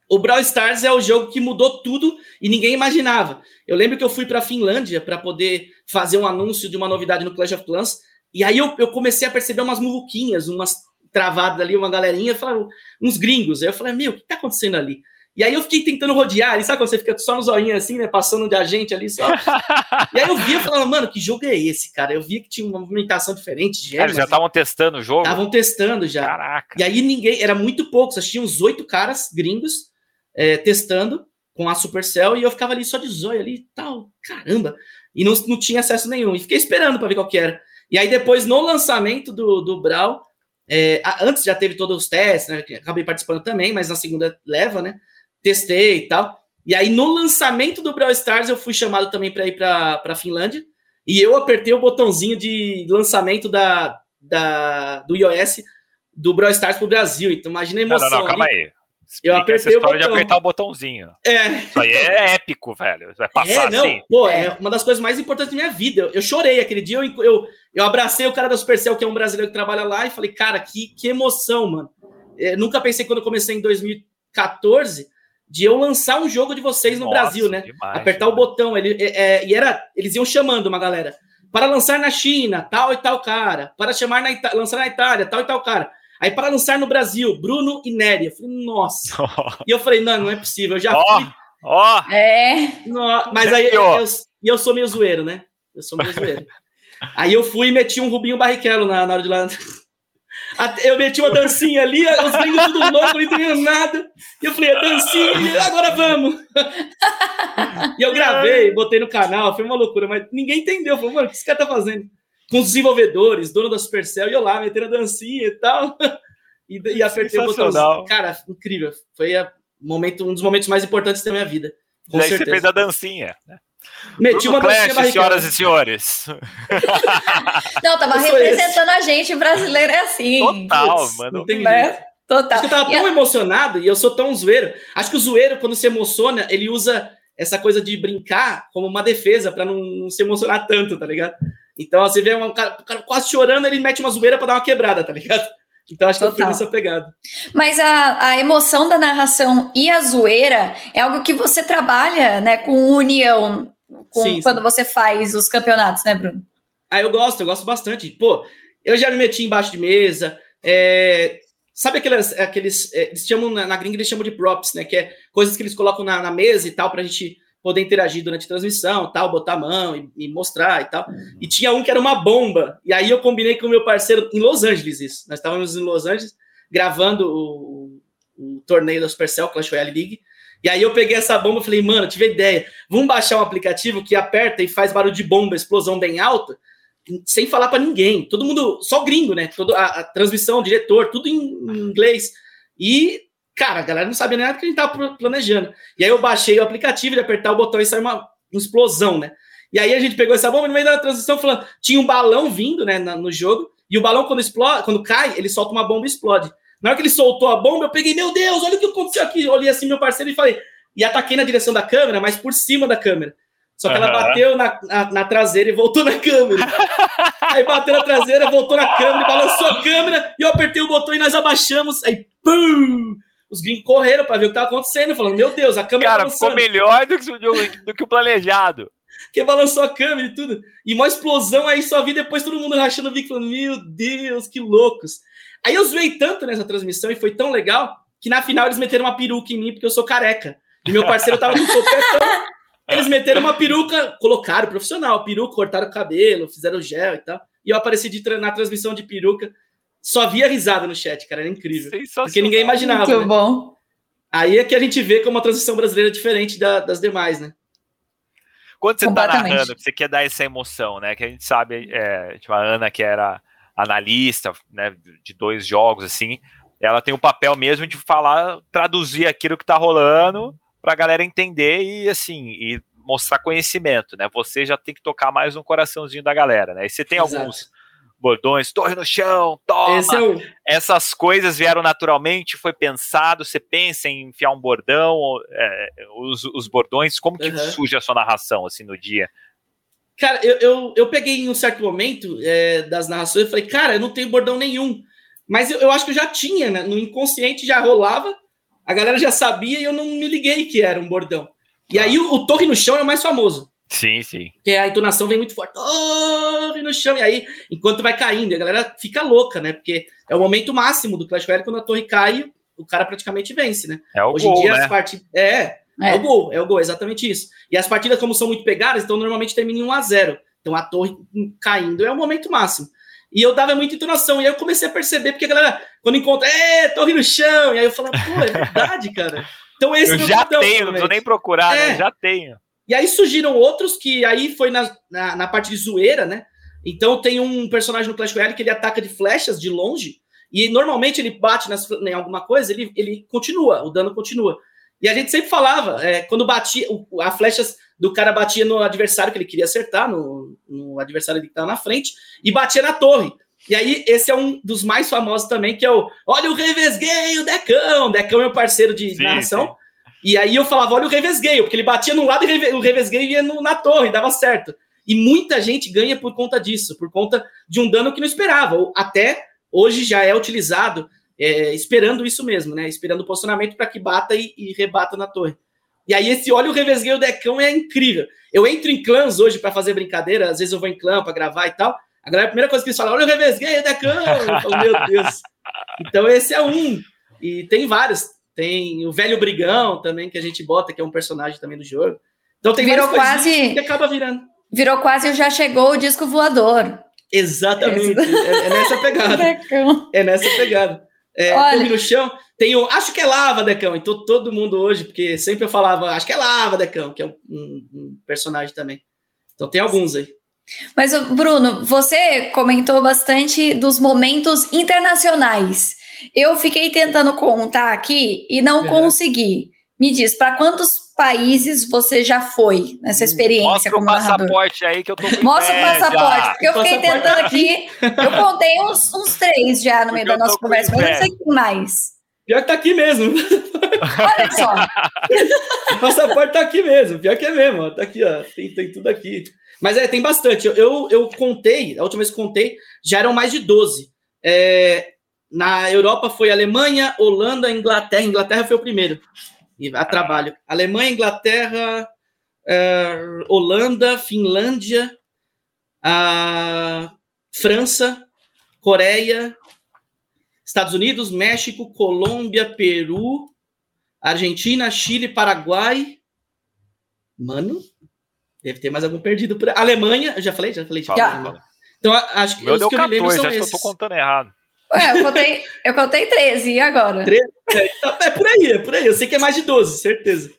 O Brawl Stars é o jogo que mudou tudo e ninguém imaginava. Eu lembro que eu fui para a Finlândia para poder fazer um anúncio de uma novidade no Clash of Clans. E aí eu, eu comecei a perceber umas muvuquinhas, umas travado ali, uma galerinha, falaram, uns gringos. Aí eu falei, meu, o que tá acontecendo ali? E aí eu fiquei tentando rodear, e sabe quando você fica só no zoinho assim, né? Passando de agente ali só. e aí eu via falando, mano, que jogo é esse, cara? Eu via que tinha uma movimentação diferente de Eles já estavam testando o jogo? Estavam testando já. Caraca. E aí ninguém, era muito pouco, só tinha uns oito caras gringos é, testando com a Supercell, e eu ficava ali só de zóio ali e tal, caramba. E não, não tinha acesso nenhum. E fiquei esperando para ver qual que era. E aí depois, no lançamento do, do Brawl, é, antes já teve todos os testes, né? Acabei participando também, mas na segunda leva, né? Testei e tal. E aí, no lançamento do Brawl Stars, eu fui chamado também para ir para a Finlândia. E eu apertei o botãozinho de lançamento da, da, do iOS do Brawl Stars pro Brasil. Então, imagina a emoção. Não, não, não calma aí. Eu apertei o botão. de apertar o botãozinho. É. Isso aí é épico, velho. Vai passar é, não, assim. Pô, é uma das coisas mais importantes da minha vida. Eu, eu chorei aquele dia. Eu, eu, eu abracei o cara da Supercell, que é um brasileiro que trabalha lá, e falei, cara, que, que emoção, mano. Eu nunca pensei quando eu comecei em 2014 de eu lançar um jogo de vocês no Nossa, Brasil, né? demais, Apertar o botão. Ele, é, é, e era, eles iam chamando uma galera. Para lançar na China, tal e tal cara. Para chamar na Ita lançar na Itália, tal e tal cara. Aí para lançar no Brasil, Bruno e Nery. Eu falei, nossa. e eu falei, não, não é possível. Eu já Ó, fui. ó. É. No- mas aí eu, eu, e eu sou meio zoeiro, né? Eu sou meio zoeiro. aí eu fui e meti um Rubinho Barrichello na, na hora de lá. Eu meti uma dancinha ali, os gringos tudo louco, não entendendo nada. E eu falei, a dancinha, agora vamos. e eu gravei, botei no canal, foi uma loucura, mas ninguém entendeu. Falei, mano, o que esse cara tá fazendo? Com os desenvolvedores, dono da Supercell, e eu lá, metendo a dancinha e tal. E, e apertei o botãozinho. Cara, incrível. Foi a momento, um dos momentos mais importantes da minha vida. Com Daí você certeza. fez a dancinha. Meti Bruno uma dancinha Clash, barricada. senhoras e senhores. Não, tava Eu representando a gente brasileira é assim. Total, Putz, mano. Não tem jeito. Né? Total. Acho que eu tava E tão a- emocionado e eu sou tão zoeiro. Acho que o zoeiro, quando se emociona, ele usa essa coisa de brincar como uma defesa pra não, não se emocionar tanto, tá ligado? Então você vê um cara, o cara quase chorando, ele mete uma zoeira pra dar uma quebrada, tá ligado? Então acho que eu fui Total. nessa pegada. Mas a, a emoção da narração e a zoeira é algo que você trabalha, né, com união com- Sim, sim. quando você faz os campeonatos, né, Bruno? Ah, eu gosto, eu gosto bastante. Pô, eu já me meti embaixo de mesa. é, Sabe aquelas, aqueles. é, Eles chamam, na na gringa, eles chamam de props, né? Que é coisas que eles colocam na, na mesa e tal, pra gente poder interagir durante a transmissão, tal, botar a mão e, e mostrar e tal. E tinha um que era uma bomba. E aí eu combinei com o meu parceiro em Los Angeles, isso. Nós estávamos em Los Angeles gravando o, o torneio da Supercell, Clash Royale League. E aí eu peguei essa bomba e falei, mano, tive ideia. Vamos baixar um aplicativo que aperta e faz barulho de bomba, explosão bem alta, sem falar para ninguém. Todo mundo, só gringo, né? Todo, a, a transmissão, o diretor, tudo em, em inglês. E, cara, a galera não sabia nem nada que a gente tava pro- planejando. E aí eu baixei o aplicativo de apertar o botão e saiu uma, uma explosão, né? E aí a gente pegou essa bomba no meio da transmissão falando, tinha um balão vindo, né, no jogo, e o balão quando explode, quando cai, ele solta uma bomba e explode. Na hora que ele soltou a bomba, eu peguei, meu Deus, olha o que aconteceu aqui. Eu olhei assim meu parceiro e falei, e ataquei na direção da câmera, mas por cima da câmera. Só que ela Aham. bateu na, na, na traseira e voltou na câmera. aí bateu na traseira, voltou na câmera, balançou a câmera, e eu apertei o botão e nós abaixamos. Aí, pum! Os gringos correram pra ver o que tava acontecendo, falando, meu Deus, a câmera Cara, balançando. ficou melhor do que, o- do que o planejado. que balançou a câmera e tudo. E uma explosão, aí só vi depois todo mundo rachando o bico, falando, meu Deus, que loucos. Aí eu zoei tanto nessa transmissão e foi tão legal que na final eles meteram uma peruca em mim porque eu sou careca. E meu parceiro tava com topetão. Eles meteram uma peruca, colocaram profissional, peruca, cortaram o cabelo, fizeram gel e tal. E eu apareci de na transmissão de peruca. Só via risada no chat, cara, era incrível. Porque ninguém imaginava. Muito né? bom. Aí é que a gente vê como a transição brasileira é diferente da- das demais, né? Quando você tá narrando, você quer dar essa emoção, né? Que a gente sabe, é, tipo, a Ana, que era analista, né, de dois jogos, assim, ela tem o papel mesmo de falar, traduzir aquilo que tá rolando pra galera entender e, assim, e mostrar conhecimento, né? Você já tem que tocar mais no coraçãozinho da galera, né? E você tem Exato. alguns bordões, torre no chão, toma, é o, essas coisas vieram naturalmente, foi pensado, você pensa em enfiar um bordão, ou, é, os, os bordões, como que Uhum. surge a sua narração, assim, no dia? Cara, eu, eu, eu peguei em um certo momento é, das narrações e falei, cara, eu não tenho bordão nenhum. Mas eu, eu acho que eu já tinha, né? No inconsciente já rolava, a galera já sabia e eu não me liguei que era um bordão. E aí o, o Torre no Chão é o mais famoso. Sim, sim. Que a entonação vem muito forte. Torre no chão. E aí, enquanto vai caindo, a galera fica louca, né? Porque é o momento máximo do Clash Royale, quando a torre cai, o cara praticamente vence, né? É o Hoje gol, em dia né? as partidas. É, é, É. o gol, é o gol, exatamente isso. E as partidas, como são muito pegadas, então normalmente termina em 1 a 0 Então a torre caindo é o momento máximo. E eu dava muita entonação, e aí eu comecei a perceber, porque a galera, quando encontra, é, torre no chão, e aí eu falava, pô, é verdade, cara. Então esse Eu já botão, tenho, não preciso nem procurar, né? É. Já tenho. E aí surgiram outros que aí foi na, na, na parte de zoeira, né? Então tem um personagem no Clash Royale que ele ataca de flechas de longe, e normalmente ele bate nas, em alguma coisa, ele, ele continua, o dano continua. E a gente sempre falava, é, quando batia, o, a flechas do cara batia no adversário que ele queria acertar, no, no adversário que estava na frente, e batia na torre. E aí, esse é um dos mais famosos também, que é o Olha o Revesguei, o Decão. O Decão é meu parceiro de sim, narração. Sim. E aí eu falava, olha o Revesguei, porque ele batia num lado e o Revesguei ia no, na torre, dava certo. E muita gente ganha por conta disso, por conta de um dano que não esperava. Até hoje já é utilizado é, esperando isso mesmo, né? Esperando o posicionamento para que bata e, e, rebata na torre. E aí esse olha o revesguei o decão é incrível. Eu entro em clãs hoje para fazer brincadeira, às vezes eu vou em clã para gravar e tal. A, galera, a primeira coisa que eles falam, olha o revesguei o decão. Eu falo, meu Deus. Então esse é um. E tem vários. Tem o velho brigão também que a gente bota, que é um personagem também do jogo. Então tem Virou quase que acaba virando. Virou quase já chegou o disco voador. Exatamente. É, é, nessa pegada. é nessa pegada. É, Olha... no chão. Tem o Acho que é lava, Decão. Então todo mundo hoje, porque sempre eu falava, acho que é lava, Decão, que é um, um, um personagem também. Então tem alguns aí. Mas, Bruno, você comentou bastante dos momentos internacionais. Eu fiquei tentando contar aqui e não é. consegui. Me diz, para quantos países você já foi nessa experiência Mostra como o passaporte aí que eu tô com Mostra o passaporte, porque eu fiquei tentando aqui. Eu contei uns, uns três já no meio da nossa conversa, mas não sei que mais. Pior que tá aqui mesmo. Olha só. o passaporte tá aqui mesmo. Pior que é mesmo. Ó. Tá aqui, ó. Tem, tem tudo aqui. Mas é, tem bastante. Eu, eu, eu, contei, a última vez que contei, já eram mais de 12. É, na Europa foi Alemanha, Holanda, Inglaterra. Inglaterra foi o primeiro a trabalho. Alemanha, Inglaterra, uh, Holanda, Finlândia, uh, França, Coreia, Estados Unidos, México, Colômbia, Peru, Argentina, Chile, Paraguai. Mano, deve ter mais algum perdido por Alemanha, eu já falei, já falei. Já. Então, acho que os que 14, eu me lembro são esses. eu tô contando errado. Ué, eu contei, eu contei 13, e agora? 13? É, então, é, por aí, é por aí. Eu sei que é mais de 12, certeza.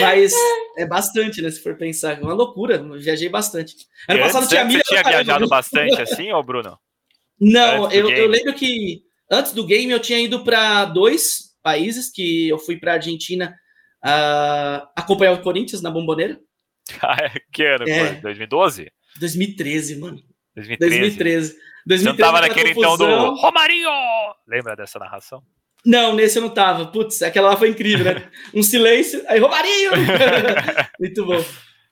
Mas é bastante, né? Se for pensar. É uma loucura. Eu viajei bastante. Ano passado tinha milha. Você tinha viajado bastante assim, ô Bruno? Não, eu, eu, lembro que antes do game eu tinha ido para dois países, que eu fui para Argentina uh, acompanhar o Corinthians na Bomboneira. Ah, é? que ano? É. 2012? 2013, mano. 2013. 2013. 2013 Você não tava naquele então do Romarinho! Lembra dessa narração? Não, nesse eu não tava. Putz, aquela lá foi incrível, né? Um silêncio, aí Romarinho! Muito bom.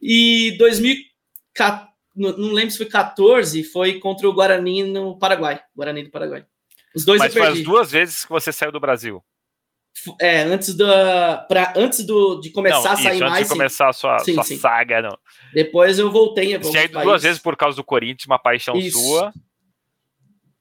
E 2014, não lembro se foi 14, foi contra o Guarani no Paraguai. Guarani do Paraguai. Os dois Mas foi as duas vezes que você saiu do Brasil. É, antes, da, pra, antes do, de começar não, a sair isso, mais. Antes de começar a sua, sim, sua sim. saga, não. Depois eu voltei. Você ido duas vezes por causa do Corinthians, uma paixão isso. sua.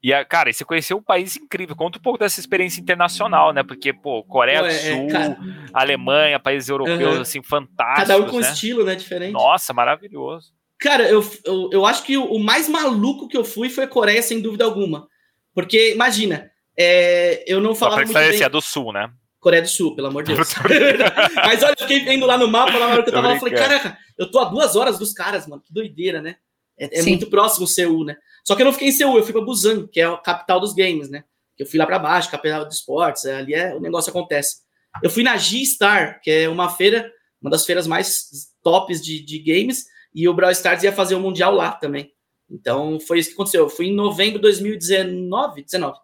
E, cara, você conheceu um país incrível. Conta um pouco dessa experiência internacional, né? Porque, pô, Coreia pô, é, do Sul, cara... Alemanha, países europeus, uhum. assim, fantásticos. Cada um com né? estilo, né? Diferente. Nossa, maravilhoso. Cara, eu, eu, eu acho que o mais maluco que eu fui foi a Coreia, sem dúvida alguma. Porque, imagina, é, eu não falava muito bem... é do Sul, né? Coreia do Sul, pelo amor de Deus. Mas olha, eu fiquei vendo lá no mapa, na hora que eu tava lá, eu falei, caraca, eu tô a duas horas dos caras, mano, que doideira, né? É, é muito próximo o Seul, né? Só que eu não fiquei em Seul, eu fui para Busan, que é a capital dos games, né? Eu fui lá para baixo, capital dos esportes, ali é o negócio acontece. Eu fui na G-Star, que é uma feira, uma das feiras mais tops de, de games, e o Brawl Stars ia fazer o Mundial lá também. Então foi isso que aconteceu. Eu fui em novembro de 2019, 19.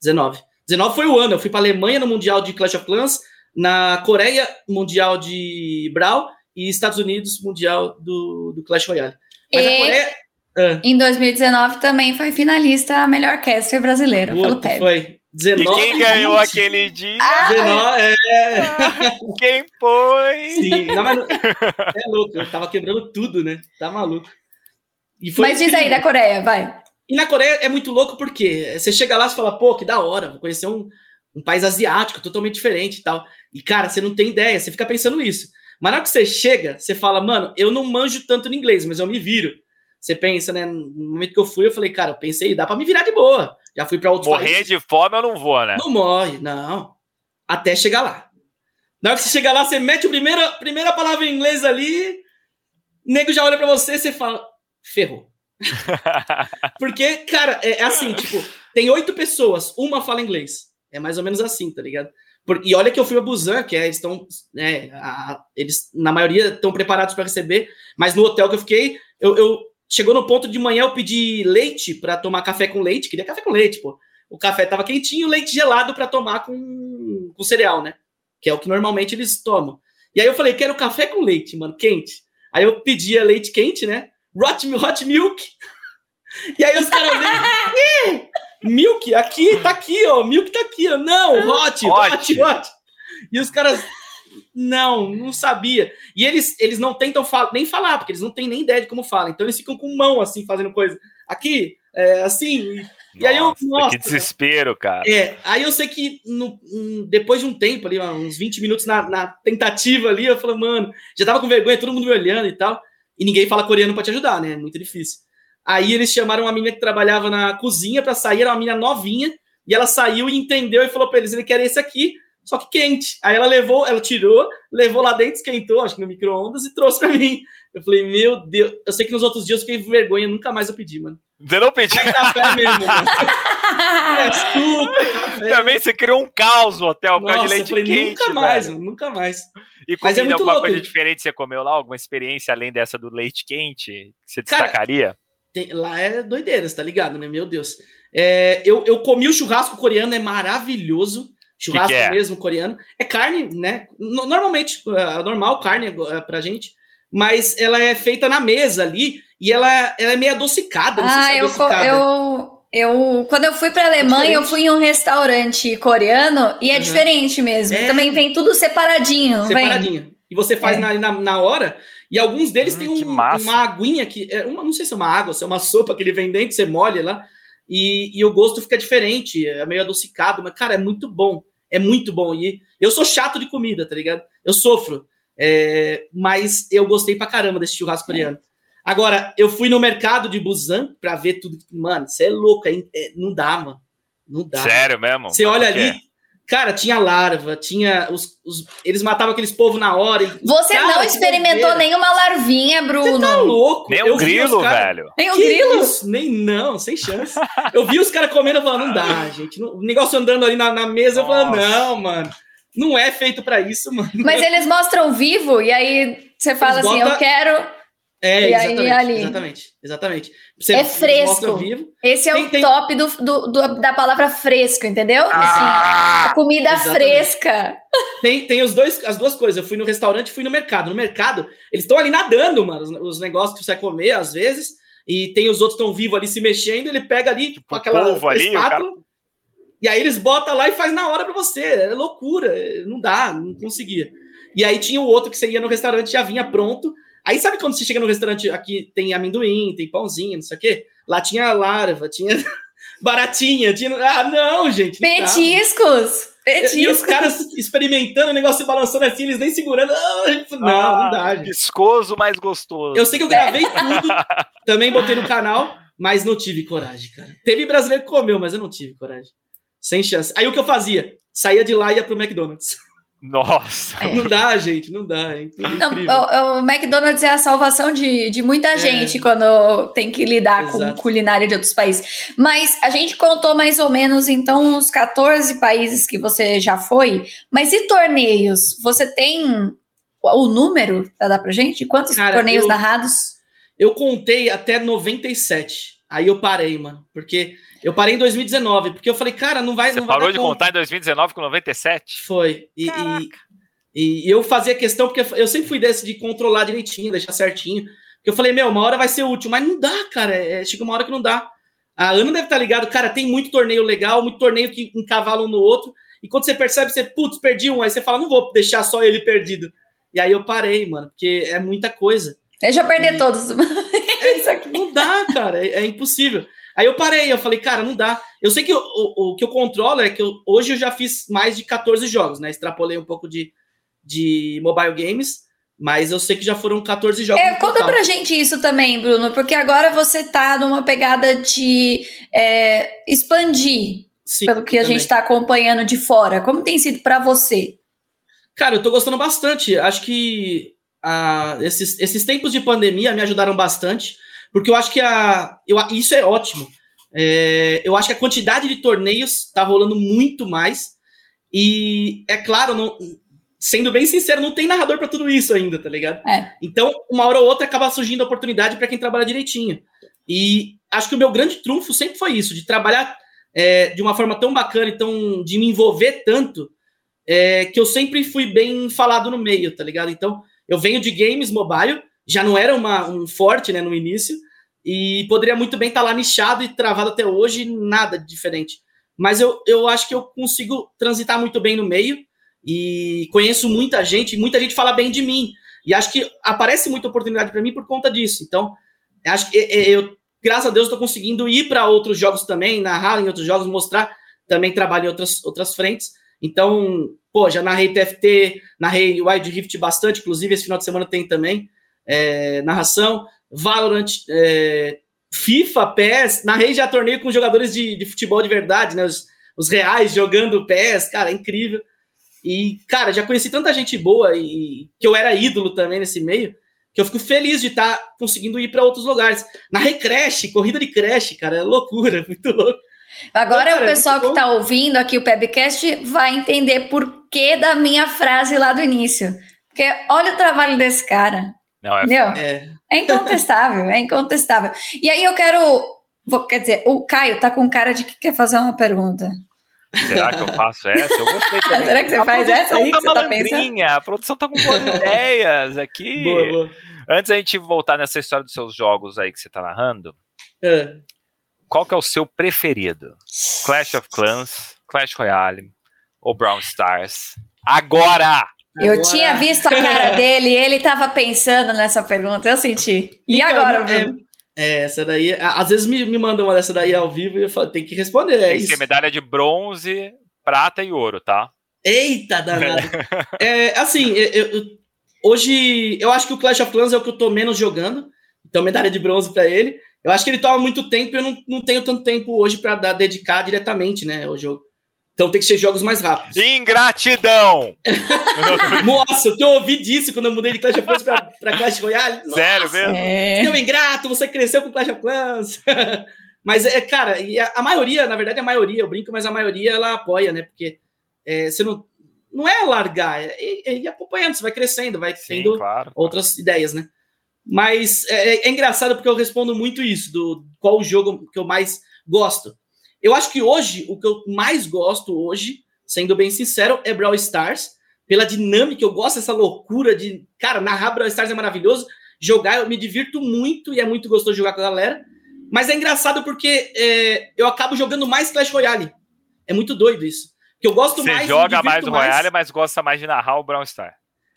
19. 19 foi o ano, eu fui para Alemanha no Mundial de Clash of Clans, na Coreia, Mundial de Brawl, e Estados Unidos, Mundial do, do Clash Royale. Mas e... a Coreia, ah. Em 2019 também foi finalista a melhor caster brasileira Puta, pelo PEB. Foi. 19, e quem ganhou 20. aquele dia? Ah, 19, é. Quem foi? Sim, não, mas é louco, eu tava quebrando tudo, né? Tá maluco. mas diz aí da Coreia, vai. E na Coreia é muito louco porque você chega lá e fala, pô, que da hora, vou conhecer um, um país asiático totalmente diferente e tal. E, cara, você não tem ideia, você fica pensando isso. Mas na hora que você chega, você fala, mano, eu não manjo tanto no inglês, mas eu me viro você pensa, né? No momento que eu fui, eu falei, cara, eu pensei, dá para me virar de boa. Já fui para outros Morrer países. de fome eu não vou, né? Não morre, não. Até chegar lá. Na hora que você chegar lá, você mete a primeira, primeira palavra em inglês ali, o nego já olha para você e você fala, ferrou. Porque, cara, é, é assim, tipo, tem oito pessoas, uma fala inglês. É mais ou menos assim, tá ligado? Por, e olha que eu fui a Busan, que é, eles estão, né, eles na maioria estão preparados para receber, mas no hotel que eu fiquei, eu, eu chegou no ponto de manhã eu pedi leite para tomar café com leite, queria café com leite, pô. O café tava quentinho, leite gelado para tomar com, com cereal, né? Que é o que normalmente eles tomam. E aí eu falei, quero café com leite, mano, quente. Aí eu pedia leite quente, né? Hot, hot milk. E aí os caras milk, aqui, tá aqui, ó, milk tá aqui, ó. Não, hot, hot, hot. hot. E os caras, não, não sabia. E eles, eles não tentam fal nem falar, porque eles não têm nem ideia de como falam. Então eles ficam com mão assim, fazendo coisa. Aqui, é, assim. E nossa, aí eu. Nossa, que desespero, cara. É, aí eu sei que no, depois de um tempo ali, uns 20 minutos na, na tentativa ali, eu falei, mano, já tava com vergonha, todo mundo me olhando e tal. E ninguém fala coreano para te ajudar, né? Muito difícil. Aí eles chamaram uma menina que trabalhava na cozinha para sair, era uma menina novinha, e ela saiu e entendeu e falou para eles: ele quer esse aqui, só que quente. Aí ela levou, ela tirou, levou lá dentro, esquentou, acho que no micro-ondas, e trouxe para mim. Eu falei, meu Deus, eu sei que nos outros dias eu fiquei com vergonha, nunca mais eu pedi, mano. Você não pediu? É café mesmo, mano. é super café. Também você criou um caos no hotel por causa de leite falei, quente. Nunca mais, mano, nunca mais. E comida, Mas é muito alguma louco. coisa diferente você comeu lá? Alguma experiência além dessa do leite quente que você destacaria? Cara, tem, lá é doideira, você tá ligado, né? Meu Deus. É, eu, eu comi o churrasco coreano, é maravilhoso. Churrasco que que é? mesmo coreano. É carne, né? Normalmente, é normal carne é, pra gente, mas ela é feita na mesa ali e ela, ela é meio adocicada. ah, se é eu, eu, eu, quando eu fui para Alemanha, é eu fui em um restaurante coreano e é uhum. diferente mesmo. É. Também vem tudo separadinho. Separadinho. Vem. E você faz é. na, na, na hora. E alguns deles hum, têm um, uma aguinha que. É uma, não sei se é uma água, se é uma sopa que ele vem dentro, você molha lá. E, e o gosto fica diferente, é meio adocicado, mas, cara, é muito bom. É muito bom. E eu sou chato de comida, tá ligado? Eu sofro. É, mas eu gostei pra caramba desse churrasco coreano. Agora, eu fui no mercado de Busan pra ver tudo. Mano, você é louco, é, é, não dá, mano. Não dá. Sério mesmo? Você olha ali, Cara, tinha larva, tinha os, os eles matavam aqueles povos na hora. E, Você cara, não experimentou nenhuma larvinha, Bruno? Você tá louco? Nem um grilo, cara... velho. Nem um grilo? Isso? Nem não, sem chance. eu vi os caras comendo e falando, não dá, gente. o negócio andando ali na, na mesa, Nossa. eu falando, não, mano. Não é feito para isso, mano. Mas eles mostram vivo e aí você fala eles assim, bota... eu quero é, e exatamente, aí, ali... exatamente, exatamente. Você é fresco. Vivo. Esse é tem, o tem... top do, do, do, da palavra fresco, entendeu? Ah, assim, comida exatamente. fresca. Tem, tem os dois, as duas coisas. Eu fui no restaurante e fui no mercado. No mercado, eles estão ali nadando, mano, os, os, negócios que você vai comer, às vezes, e tem os outros estão vivos ali se mexendo, ele pega ali tipo, com aquela polvo ali, cara... e aí eles botam lá e faz na hora para você. É loucura, não dá, não conseguia. E aí tinha o outro que você ia no restaurante já vinha pronto, Aí sabe quando você chega no restaurante aqui tem amendoim, tem pãozinho, não sei o quê? Lá tinha larva, tinha baratinha, tinha. Ah, não, gente. Não Petiscos! Petiscos. E os caras experimentando o negócio balançando assim, eles nem segurando. Não, ah, não dá, gente. Viscoso, mas gostoso. Eu sei que eu gravei tudo, também botei no canal, mas não tive coragem, cara. Teve brasileiro que comeu, mas eu não tive coragem. Sem chance. Aí o que eu fazia? Saía de lá e ia pro McDonald's. Nossa! É. Não dá, gente, não dá. É não, o, o, McDonald's é a salvação de, de muita é. gente quando tem que lidar Exato. com culinária de outros países. Mas a gente contou mais ou menos, então, os 14 países que você já foi. Mas e torneios? Você tem o número para dar pra gente? Quantos Cara, torneios eu, narrados? Eu contei até 97. Aí eu parei, mano. Porque eu parei em 2019, porque eu falei, cara, não vai. Você não parou vai de conta. contar em 2019 com 97? Foi. E, e, e, eu fazia questão, porque eu sempre fui desse de controlar direitinho, deixar certinho. Porque eu falei, meu, uma hora vai ser útil, mas não dá, cara. É, chega uma hora que não dá. A Ana deve estar ligado, cara, tem muito torneio legal, muito torneio que encavalam um no outro. E quando você percebe, você, putz, perdi um, aí você fala, não vou deixar só ele perdido. E aí eu parei, mano, porque é muita coisa. Deixa eu perder e... todos. É, não dá, cara, é, é impossível. Aí eu parei, eu falei, cara, não dá. Eu sei que o, o, o que eu controlo é que eu, hoje eu já fiz mais de 14 jogos, né? Extrapolei um pouco de, de mobile games, mas eu sei que já foram 14 jogos. É, conta total. pra gente isso também, Bruno, porque agora você tá numa pegada de é, expandir, Sim, pelo que a também. gente tá acompanhando de fora. Como tem sido para você? Cara, eu tô gostando bastante. Acho que ah, esses, esses tempos de pandemia me ajudaram bastante porque eu acho que a. Eu, isso é ótimo. É, eu acho que a quantidade de torneios tá rolando muito mais. E é claro, não, sendo bem sincero, não tem narrador para tudo isso ainda, tá ligado? É. Então, uma hora ou outra acaba surgindo a oportunidade para quem trabalha direitinho. E acho que o meu grande trunfo sempre foi isso, de trabalhar é, de uma forma tão bacana e tão, de me envolver tanto, é, que eu sempre fui bem falado no meio, tá ligado? Então, eu venho de games mobile, já não era uma, um forte né, no início, e poderia muito bem estar tá lá nichado e travado até hoje, nada diferente. Mas eu, eu acho que eu consigo transitar muito bem no meio, e conheço muita gente, muita gente fala bem de mim, e acho que aparece muita oportunidade para mim por conta disso. Então, acho que eu, graças a Deus, estou conseguindo ir para outros jogos também, narrar em outros jogos, mostrar também trabalho em outras, outras frentes. Então, pô, já narrei TFT, narrei Wide Rift bastante, inclusive esse final de semana tem também é, narração, Valorant, é, FIFA, PES, narrei já torneio com jogadores de, de futebol de verdade, né? Os, os, reais jogando PES, cara, é incrível. E, cara, já conheci tanta gente boa e que eu era ídolo também nesse meio, que eu fico feliz de estar tá conseguindo ir para outros lugares. Narrei creche, corrida de creche, cara, é loucura, muito louco. Agora então, cara, o pessoal que está ouvindo aqui o Pebcast vai entender por que da minha frase lá do início. Porque olha o trabalho desse cara. Não, é? É. é incontestável, é incontestável. E aí eu quero. Vou, quer dizer, o Caio tá com cara de que quer fazer uma pergunta. Será que eu faço essa? Eu gostei também. Será que você a faz essa aí tá que você tá pensando? A produção tá com boas ideias aqui. Boa, boa. Antes a gente voltar nessa história dos seus jogos aí que você tá narrando, é qual que é o seu preferido? Clash of Clans, Clash Royale ou Brown Stars? Agora! Eu agora... tinha visto a cara dele e ele estava pensando nessa pergunta, eu senti. E então, agora, Bruno? É, é, essa daí, às vezes me, me mandam uma dessa daí ao vivo e eu falo, tem que responder. É tem que ser medalha de bronze, prata e ouro, tá? Eita, danado. é, assim, eu, eu, hoje eu acho que o Clash of Clans é o que eu tô menos jogando, então medalha de bronze para ele. Eu acho que ele toma muito tempo e eu não, não tenho tanto tempo hoje para dedicar diretamente, né, o jogo. Então tem que ser jogos mais rápidos. Ingratidão! Nossa, eu ouvi disso quando eu mudei de Clash of Clans pra, pra Clash Royale. Nossa, Sério mesmo? É. Seu ingrato, você cresceu com Clash of Clans. mas, é, cara, e a, a, maioria, na verdade, a maioria, eu brinco, mas a maioria ela apoia, né? Porque é, você não. Não é largar, é, é, é ir acompanhando, você vai crescendo, vai Sim, tendo claro, outras claro. ideias, né? Mas é, é, engraçado porque eu respondo muito isso, do qual o jogo que eu mais gosto. Eu acho que hoje, o que eu mais gosto hoje, sendo bem sincero, é Brawl Stars. Pela dinâmica, eu gosto dessa loucura de. Cara, narrar Brawl Stars é maravilhoso. Jogar, eu me divirto muito e é muito gostoso jogar com a galera. Mas é engraçado porque é, eu acabo jogando mais Clash Royale. É muito doido isso. Que eu gosto Você mais. Você joga mais o Royale, mas gosta mais de narrar o Brawl Stars.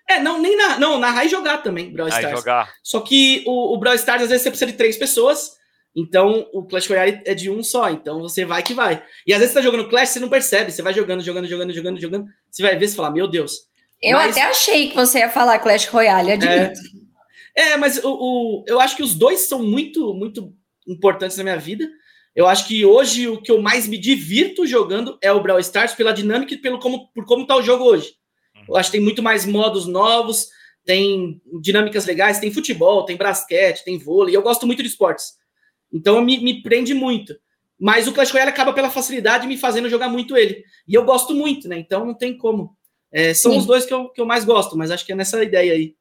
É, não, nem na, não, narrar e jogar também, Brawl Stars. jogar. Só que o, o Brawl Stars, às vezes, você precisa de três pessoas. Então, o Clash Royale é de um só. Então, você vai que vai. E às vezes você tá jogando Clash, você não percebe. Você vai jogando, jogando, jogando, jogando, jogando. Você vai ver e fala, meu Deus. Eu mas... até achei que você ia falar Clash Royale, admito. É, é mas o, o, eu acho que os dois são muito, muito importantes na minha vida. Eu acho que hoje o que eu mais me divirto jogando é o Brawl Stars pela dinâmica e pelo como, por como tá o jogo hoje. Eu acho que tem muito mais modos novos, tem dinâmicas legais, tem futebol, tem basquete, tem vôlei. Eu gosto muito de esportes. Então me, me prende muito. Mas o Clash Royale acaba pela facilidade me fazendo jogar muito ele. E eu gosto muito, né? Então não tem como. É, são Sim. os dois que eu, que eu mais gosto, mas acho que é nessa ideia aí.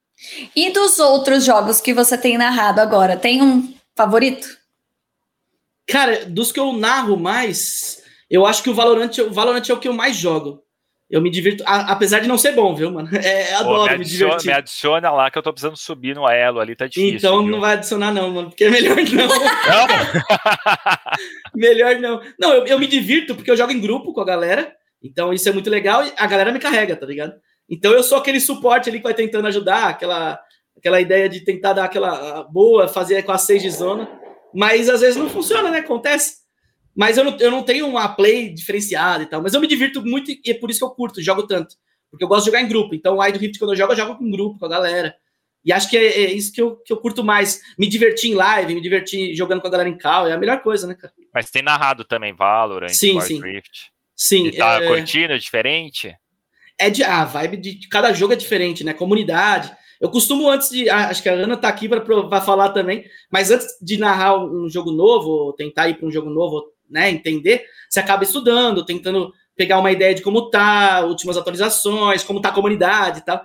E dos outros jogos que você tem narrado agora, tem um favorito? Cara, dos que eu narro mais, eu acho que o Valorant, o Valorant é o que eu mais jogo. Eu me divirto, a, apesar de não ser bom, viu, mano? É, adoro Pô, me, me, divertir. Me adiciona lá que eu tô precisando subir no elo ali, tá difícil. Então viu? não vai adicionar, não, mano, porque é melhor não. Não? melhor não. Não, eu, eu me divirto porque eu jogo em grupo com a galera, então isso é muito legal e a galera me carrega, tá ligado? Então eu sou aquele suporte ali que vai tentando ajudar, aquela, aquela ideia de tentar dar aquela boa, fazer com a seis de zona, mas às vezes não funciona, né? Acontece. Mas eu não, eu não tenho uma play diferenciada e tal. Mas eu me divirto muito e é por isso que eu curto, jogo tanto. Porque eu gosto de jogar em grupo. Então, o Wide Rift, quando eu jogo, eu jogo com grupo, com a galera. E acho que é, é, isso que eu, que eu curto mais. Me divertir em live, me divertir jogando com a galera em call. É a melhor coisa, né, cara? Mas tem narrado também Valorant, sim, sim. Rift. Sim. E tá é... curtindo, é diferente? É de, a vibe de cada jogo é diferente, né? Comunidade. Eu costumo antes de. Acho que a Ana tá aqui para falar também, mas antes de narrar um jogo novo, ou tentar ir para um jogo novo, né, entender, você acaba estudando, tentando pegar uma ideia de como tá, últimas atualizações, como tá a comunidade e tal.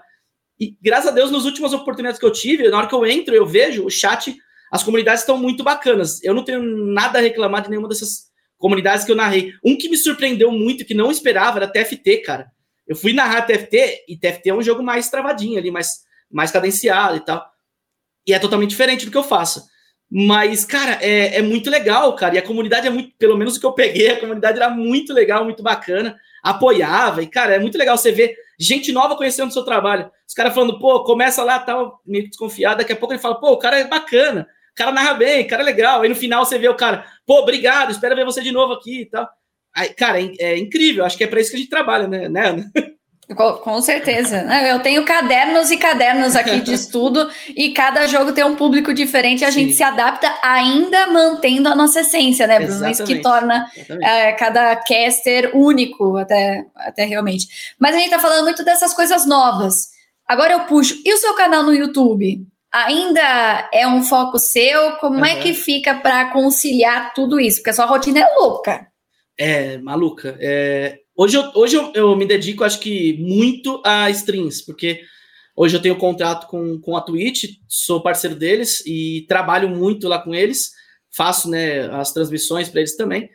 E graças a Deus, nas últimas oportunidades que eu tive, na hora que eu entro, eu vejo o chat, as comunidades estão muito bacanas. Eu não tenho nada a reclamar de nenhuma dessas comunidades que eu narrei. Um que me surpreendeu muito, que não esperava, era TFT, cara. Eu fui narrar TFT, e TFT é um jogo mais travadinho ali, mais, mais cadenciado e tal. E é totalmente diferente do que eu faço. Mas, cara, é, é muito legal, cara. E a comunidade é muito, pelo menos o que eu peguei, a comunidade era muito legal, muito bacana. Apoiava, e, cara, é muito legal você ver gente nova conhecendo o seu trabalho. Os caras falando, pô, começa lá, tal, meio desconfiado. Daqui a pouco ele fala, pô, o cara é bacana, o cara narra bem, o cara é legal. Aí no final você vê o cara, pô, obrigado, espero ver você de novo aqui e tal. Aí, cara, é, é incrível. Acho que é para isso que a gente trabalha, né, né? Com, com, certeza. Eu tenho cadernos e cadernos aqui de estudo e cada jogo tem um público diferente. A Sim. gente se adapta ainda mantendo a nossa essência, né, Bruno? Exatamente. Isso que torna é, cada caster único, até, até realmente. Mas a gente tá falando muito dessas coisas novas. Agora eu puxo. E o seu canal no YouTube? Ainda é um foco seu? Como uhum. é que fica para conciliar tudo isso? Porque a sua rotina é louca. É, maluca. É, Hoje, eu, hoje eu, eu, me dedico, acho que, muito a streams, porque hoje eu tenho contrato com, com a Twitch, sou parceiro deles e trabalho muito lá com eles, faço né, as transmissões para eles também.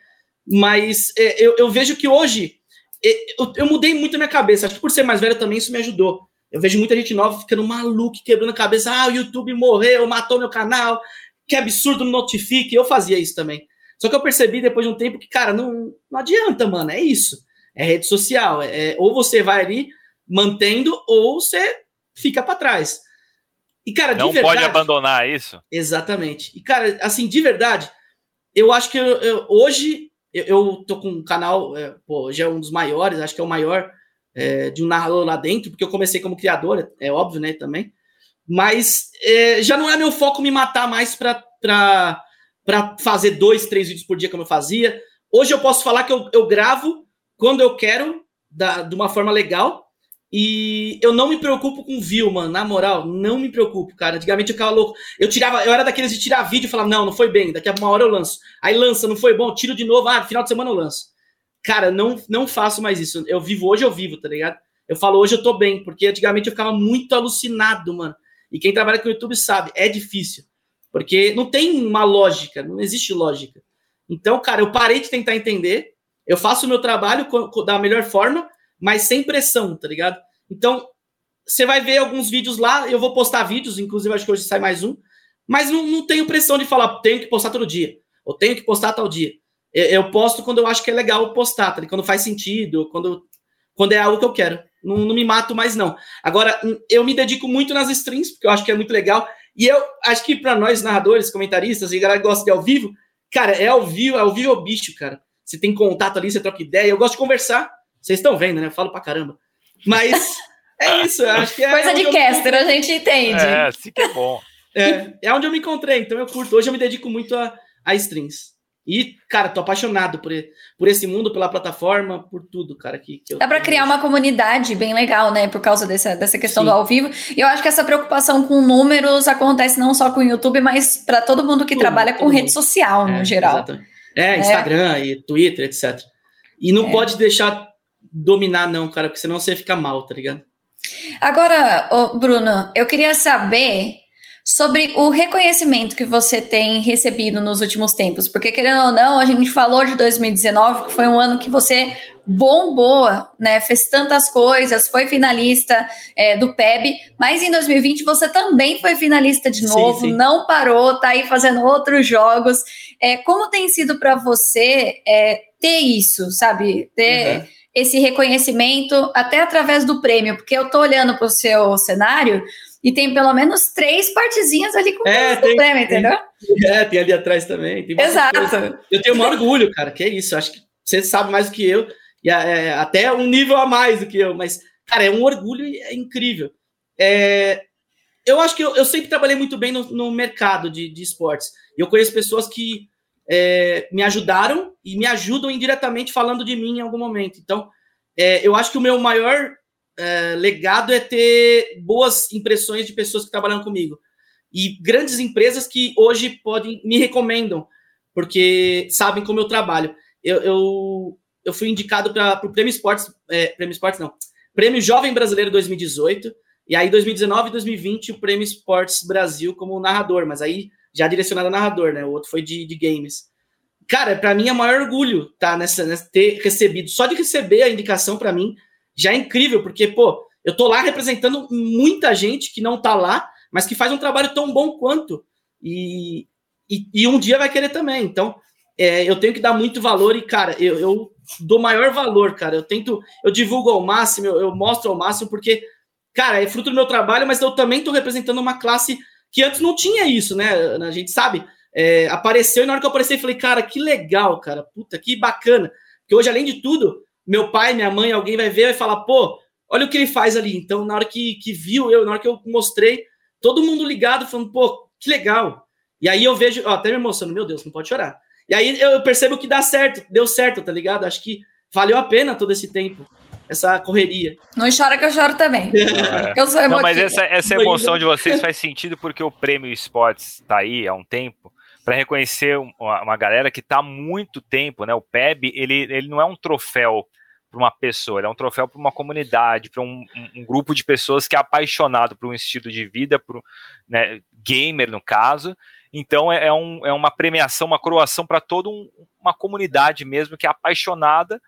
Mas é, eu, eu, vejo que hoje é, eu, eu, mudei muito a minha cabeça. Acho que por ser mais velho também isso me ajudou. Eu vejo muita gente nova ficando maluco, quebrando a cabeça. Ah, o YouTube morreu, matou meu canal. Que absurdo, não notifique. Eu fazia isso também. Só que eu percebi depois de um tempo que, cara, não, não adianta, mano. É isso é rede social. É, ou você vai ali mantendo, ou você fica para trás. E, cara, Não verdade, pode abandonar isso. Exatamente. E, cara, assim, de verdade, eu acho que eu, eu, hoje eu, eu, tô com um canal, é, pô, hoje é um dos maiores, acho que é o maior é, de um narrador lá dentro, porque eu comecei como criador, é, óbvio, né, também. Mas é, já não é meu foco me matar mais para fazer dois, três vídeos por dia como eu fazia. Hoje eu posso falar que eu, eu gravo quando eu quero, da, de uma forma legal. E eu não me preocupo com view, mano. Na moral, não me preocupo, cara. Antigamente eu ficava louco. Eu tirava, eu era daqueles de tirar vídeo e falar, não, não foi bem, daqui a uma hora eu lanço. Aí lança, não foi bom, tiro de novo, ah, final de semana eu lanço. Cara, não, não faço mais isso. Eu vivo hoje, eu vivo, tá ligado? Eu falo hoje eu tô bem, porque antigamente eu ficava muito alucinado, mano. E quem trabalha com o YouTube sabe, é difícil. Porque não tem uma lógica, não existe lógica. Então, cara, eu parei de tentar entender eu faço o meu trabalho da melhor forma, mas sem pressão, tá ligado? Então, você vai ver alguns vídeos lá, eu vou postar vídeos, inclusive acho que hoje sai mais um, mas não, não tenho pressão de falar, tenho que postar todo dia, ou tenho que postar tal dia. Eu, eu posto quando eu acho que é legal postar, tá? quando faz sentido, quando, quando é algo que eu quero. Não, não me mato mais, não. Agora, eu me dedico muito nas streams, porque eu acho que é muito legal. E eu acho que para nós, narradores, comentaristas, e galera que gosta de ao vivo, cara, é ao vivo, é ao vivo é o bicho, cara você tem contato ali, você troca ideia. Eu gosto de conversar. Vocês estão vendo, né? Eu falo pra caramba. Mas é isso, eu acho que é. Coisa de caster, a gente entende. É, assim que é bom. É, é onde eu me encontrei, então eu curto. Hoje eu me dedico muito a, a strings. E, cara, tô apaixonado por, por esse mundo, pela plataforma, por tudo, cara. Que, que Dá para criar uma comunidade bem legal, né? Por causa dessa, dessa questão Sim. do ao vivo. E eu acho que essa preocupação com números acontece não só com o YouTube, mas para todo mundo que tudo, trabalha com rede social, é, no geral. Exatamente. É, é, Instagram é. e Twitter, etc. E não é. pode deixar dominar, não, cara, porque senão você fica mal, tá ligado? Agora, Bruno, eu queria saber sobre o reconhecimento que você tem recebido nos últimos tempos, porque querendo ou não, a gente falou de 2019, que foi um ano que você bombou, né? Fez tantas coisas, foi finalista é, do PEB, mas em 2020 você também foi finalista de novo, sim, sim. não parou, tá aí fazendo outros jogos. É, como tem sido para você é, ter isso, sabe? Ter uhum. esse reconhecimento até através do prêmio, porque eu tô olhando para o seu cenário e tem pelo menos três partezinhas ali com é, tem, prêmio, entendeu? É, tem ali atrás também. Exato. Coisa. Eu tenho um orgulho, cara, que é isso. Acho que você sabe mais do que eu, e é, até um nível a mais do que eu, mas, cara, é um orgulho é incrível. É, eu acho que eu, eu, sempre trabalhei muito bem no, no mercado de, de, esportes. Eu conheço pessoas que é, me ajudaram e me ajudam indiretamente falando de mim em algum momento. Então, é, eu acho que o meu maior é, legado é ter boas impressões de pessoas que trabalham comigo. E grandes empresas que hoje podem me recomendam, porque sabem como eu trabalho. Eu, eu, eu fui indicado para o Prêmio Esportes, é, Prêmio Esportes não, Prêmio Jovem Brasileiro 2018, e aí 2019 e 2020 o Prêmio Esportes Brasil como narrador, mas aí já direcionado a narrador, né? O outro foi de, de games. Cara, para mim é o maior orgulho tá, nessa, nessa, ter recebido. Só de receber a indicação para mim já é incrível, porque, pô, eu tô lá representando muita gente que não tá lá, mas que faz um trabalho tão bom quanto. E, e, e um dia vai querer também. Então, é, eu tenho que dar muito valor e, cara, eu, eu, dou maior valor, cara. Eu tento, eu divulgo ao máximo, eu, eu, mostro ao máximo, porque, cara, é fruto do meu trabalho, mas eu também tô representando uma classe que antes não tinha isso, né? A gente sabe. É, apareceu e na hora que eu apareci, eu falei, cara, que legal, cara, puta, que bacana. Porque hoje, além de tudo, meu pai, minha mãe, alguém vai ver e falar, pô, olha o que ele faz ali. Então, na hora que, que viu eu, na hora que eu mostrei, todo mundo ligado, falando, pô, que legal. E aí eu vejo, ó, até me emocionando, meu Deus, não pode chorar. E aí eu percebo que dá certo, deu certo, tá ligado? Acho que valeu a pena todo esse tempo, essa correria. Não chora que eu choro também. É. Eu sou emotiva. Não, mas essa, essa emoção de vocês faz sentido porque o Prêmio Esportes tá aí há um tempo para reconhecer uma, uma, galera que está há muito tempo, né? O PEB, ele, ele não é um troféu para uma pessoa, ele é um troféu para uma comunidade, para um, um, um, grupo de pessoas que é apaixonado por um estilo de vida, por né, gamer no caso. Então é, é, um, é uma premiação, uma coroação para toda um, uma comunidade mesmo que é apaixonada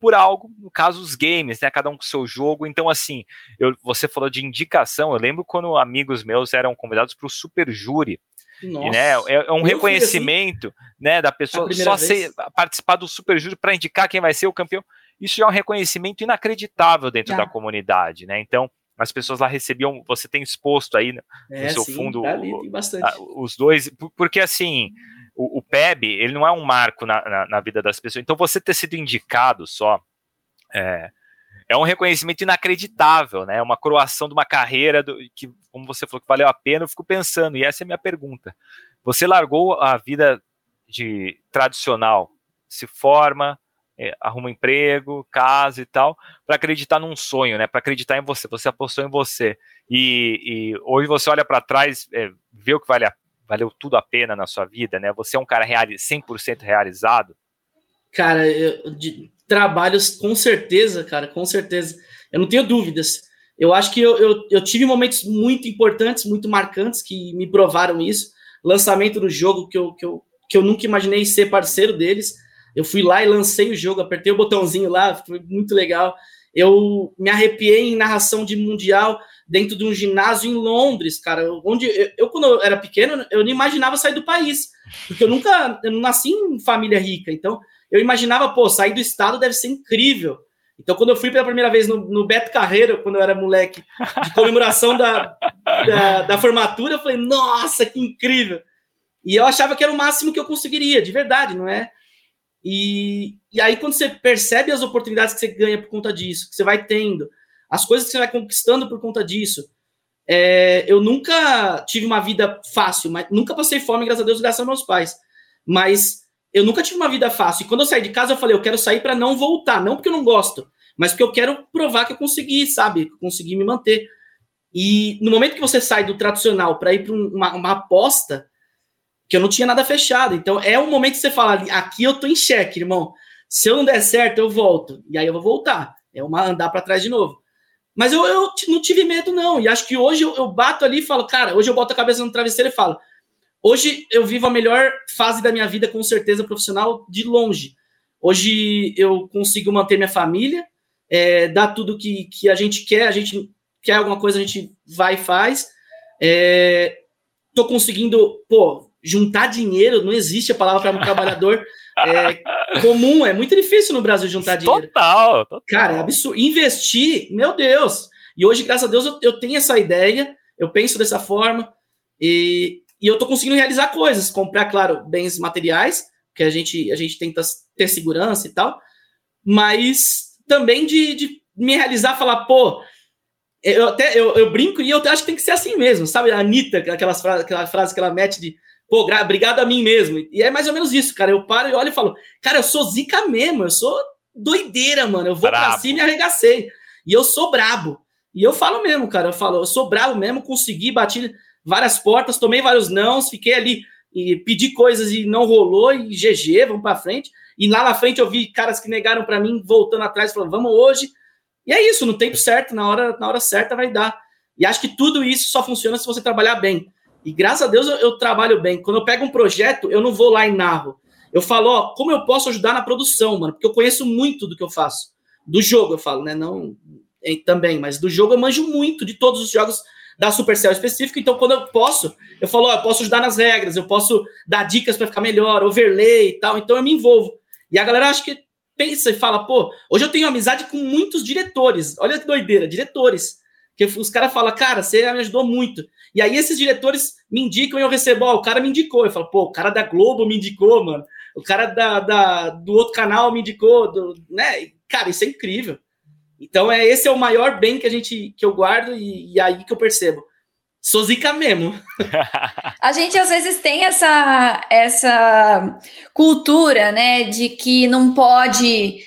por algo, no caso os games, né? Cada um com seu jogo. Então, assim, eu, você falou de indicação. Eu lembro quando amigos meus eram convidados para o Super Júri nossa. né, é, é um reconhecimento assim, né, da pessoa só ser, participar do Super Júri para indicar quem vai ser o campeão. Isso já é um reconhecimento inacreditável dentro já. da comunidade, né? Então, as pessoas lá recebiam, você tem exposto aí no é, seu sim, fundo tá ali, os dois, porque assim, o, o, PEB, ele não é um marco na, na, na, vida das pessoas, então você ter sido indicado só, é, é um reconhecimento inacreditável, né? É uma croação de uma carreira do, que, como você falou, que valeu a pena. Eu fico pensando, e essa é a minha pergunta. Você largou a vida de tradicional, se forma, arruma um emprego, casa e tal, para acreditar num sonho, né? Para acreditar em você. Você apostou em você. E, e hoje você olha para trás, é, vê o que vale a, valeu tudo a pena na sua vida, né? Você é um cara reali 100% realizado. Cara, eu, de, trabalhos, com certeza, cara, com certeza. Eu não tenho dúvidas. Eu acho que eu, eu, eu, tive momentos muito importantes, muito marcantes, que me provaram isso. Lançamento do jogo que eu, que, eu, que eu nunca imaginei ser parceiro deles. Eu fui lá e lancei o jogo, apertei o botãozinho lá, foi muito legal. Eu me arrepiei em narração de Mundial dentro de um ginásio em Londres, cara. Onde eu, eu, quando eu era pequeno, eu não imaginava sair do país, porque eu nunca eu não nasci em família rica. Então, eu imaginava, pô, sair do estado deve ser incrível. Então, quando eu fui pela primeira vez no, no Beto Carreiro, quando eu era moleque, de comemoração da, da, da, formatura, eu falei, nossa, que incrível! E eu achava que era o máximo que eu conseguiria, de verdade, não é? E, e aí, quando você percebe as oportunidades que você ganha por conta disso, que você vai tendo, as coisas que você vai conquistando por conta disso, é, eu nunca tive uma vida fácil, mas nunca passei fome, graças a Deus, graças aos meus pais. Mas eu nunca tive uma vida fácil. E quando eu saí de casa, eu falei, eu quero sair para não voltar. Não porque eu não gosto, mas porque eu quero provar que eu consegui, sabe? Que eu consegui me manter. E no momento que você sai do tradicional para ir para uma, uma, aposta, que eu não tinha nada fechado. Então é um momento que você fala, aqui eu tô em xeque, irmão. Se eu não der certo, eu volto. E aí eu vou voltar. É uma andar para trás de novo. Mas eu, eu não tive medo, não. E acho que hoje eu, eu bato ali e falo, cara, hoje eu boto a cabeça no travesseiro e falo, Hoje eu vivo a melhor fase da minha vida, com certeza, profissional, de longe. Hoje eu consigo manter minha família, é, dar tudo que, que a gente quer, a gente quer alguma coisa, a gente vai e faz. É, tô conseguindo, pô, juntar dinheiro, não existe a palavra para um trabalhador é, comum, é muito difícil no Brasil juntar dinheiro. Total, total. Cara, é absurdo. Investir, meu Deus. E hoje, graças a Deus, eu, eu tenho essa ideia, eu penso dessa forma, e, e eu estou conseguindo realizar coisas, comprar, claro, bens materiais, que a gente, a gente tenta ter segurança e tal, mas também de, de me realizar, falar, pô, eu até eu, eu, brinco e eu acho que tem que ser assim mesmo, sabe? A Anitta, aquelas frases, aquela frase que ela mete de pô, obrigado a mim mesmo. E é mais ou menos isso, cara. Eu paro e olho e falo, cara, eu sou zica mesmo, eu sou doideira, mano. Eu vou Bravo. pra cima e arregacei. E eu sou brabo. E eu falo mesmo, cara, eu falo, eu sou brabo mesmo, consegui, bati várias portas, tomei vários nãos, fiquei ali e pedi coisas e não rolou, e GG, vamos para frente. E lá na frente eu vi caras que negaram para mim, voltando atrás, falando, vamos hoje. E é isso, no tempo certo, na hora, na hora certa vai dar. E acho que tudo isso só funciona se você trabalhar bem. E graças a Deus eu, eu, trabalho bem. Quando eu pego um projeto, eu não vou lá e narro. Eu falo, ó, como eu posso ajudar na produção, mano? Porque eu conheço muito do que eu faço. Do jogo, eu falo, né? Não também, mas do jogo eu manjo muito de todos os jogos da Supercell específico. Então, quando eu posso, eu falo, ó, eu posso ajudar nas regras, eu posso dar dicas para ficar melhor, overlay e tal. Então, eu me envolvo. E a galera acha que pensa e fala, pô, hoje eu tenho amizade com muitos diretores. Olha que doideira, diretores. Que os caras falam, cara, você me ajudou muito. E aí esses diretores me indicam e eu recebo, ó, o cara me indicou. Eu falo, pô, o cara da Globo me indicou, mano. O cara da, da do outro canal me indicou, do, né? Cara, isso é incrível. Então é esse é o maior bem que a gente que eu guardo e, e aí que eu percebo. Sou zica mesmo. a gente às vezes tem essa essa cultura, né, de que não pode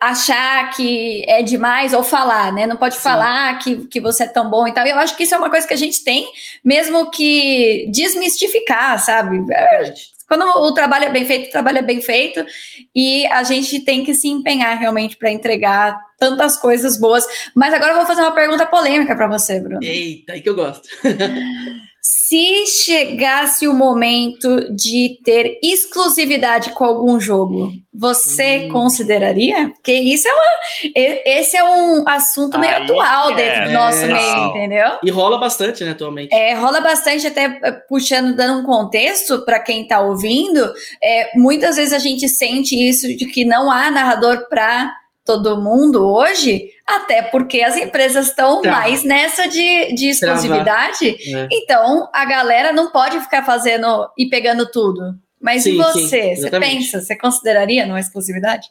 achar que é demais ou falar, né? Não pode Sim. falar que, que você é tão bom e tal. Eu acho que isso é uma coisa que a gente tem, mesmo que desmistificar, sabe? É, quando o trabalho é bem feito, o trabalho é bem feito e a gente tem que se empenhar realmente para entregar tantas coisas boas. Mas agora eu vou fazer uma pergunta polêmica para você, Bruno. Eita, aí que eu gosto. Se chegasse o momento de ter exclusividade com algum jogo, você hum. consideraria? Porque isso é uma, esse é um assunto meio Aí atual é, dentro do nosso é, meio, entendeu? E rola bastante, né, atualmente. É, rola bastante, até eh, puxando, dando um contexto para quem está ouvindo. É, muitas vezes a gente sente isso de que não há narrador para todo mundo hoje, até porque as empresas estão tá. mais nessa de, de exclusividade. É. Então, a galera não pode ficar fazendo e pegando tudo. Mas sim, e você? Sim, você pensa, você consideraria não exclusividade?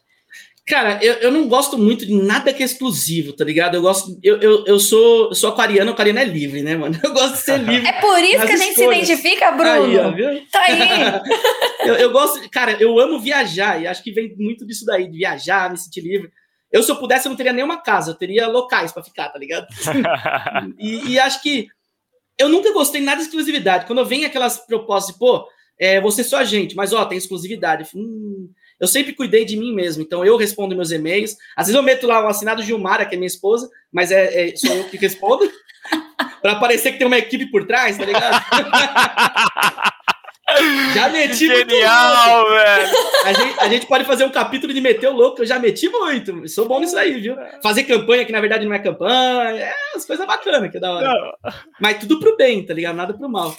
Cara, eu, eu não gosto muito de nada que é exclusivo, tá ligado? Eu gosto. Eu, eu, eu sou, eu sou aquariano, aquariano é livre, né, mano? Eu gosto de ser livre. É por isso que a gente escolhas. se identifica, Bruno. Aí, ó? Tá aí. eu, eu gosto, cara, eu amo viajar, e acho que vem muito disso daí, de viajar, me sentir livre. Eu, se eu pudesse, eu não teria nenhuma casa, eu teria locais para ficar, tá ligado? e, e, acho que eu nunca gostei nada de exclusividade. Quando eu venho aquelas propostas, pô, é, você é só a gente, mas ó, tem exclusividade. Eu, hum, eu sempre cuidei de mim mesmo, então eu respondo meus e-mails. Às vezes eu meto lá o assinado Gilmara, que é minha esposa, mas é, é sou eu que respondo. para parecer que tem uma equipe por trás, tá ligado? Já meti Genial, muito velho. A gente, a gente, pode fazer um capítulo de meter o louco, eu já meti muito. Sou bom nisso aí, viu? Fazer campanha que na verdade não é campanha, é as coisas bacanas que é da hora. Não. Mas tudo pro bem, tá ligado? Nada pro mal.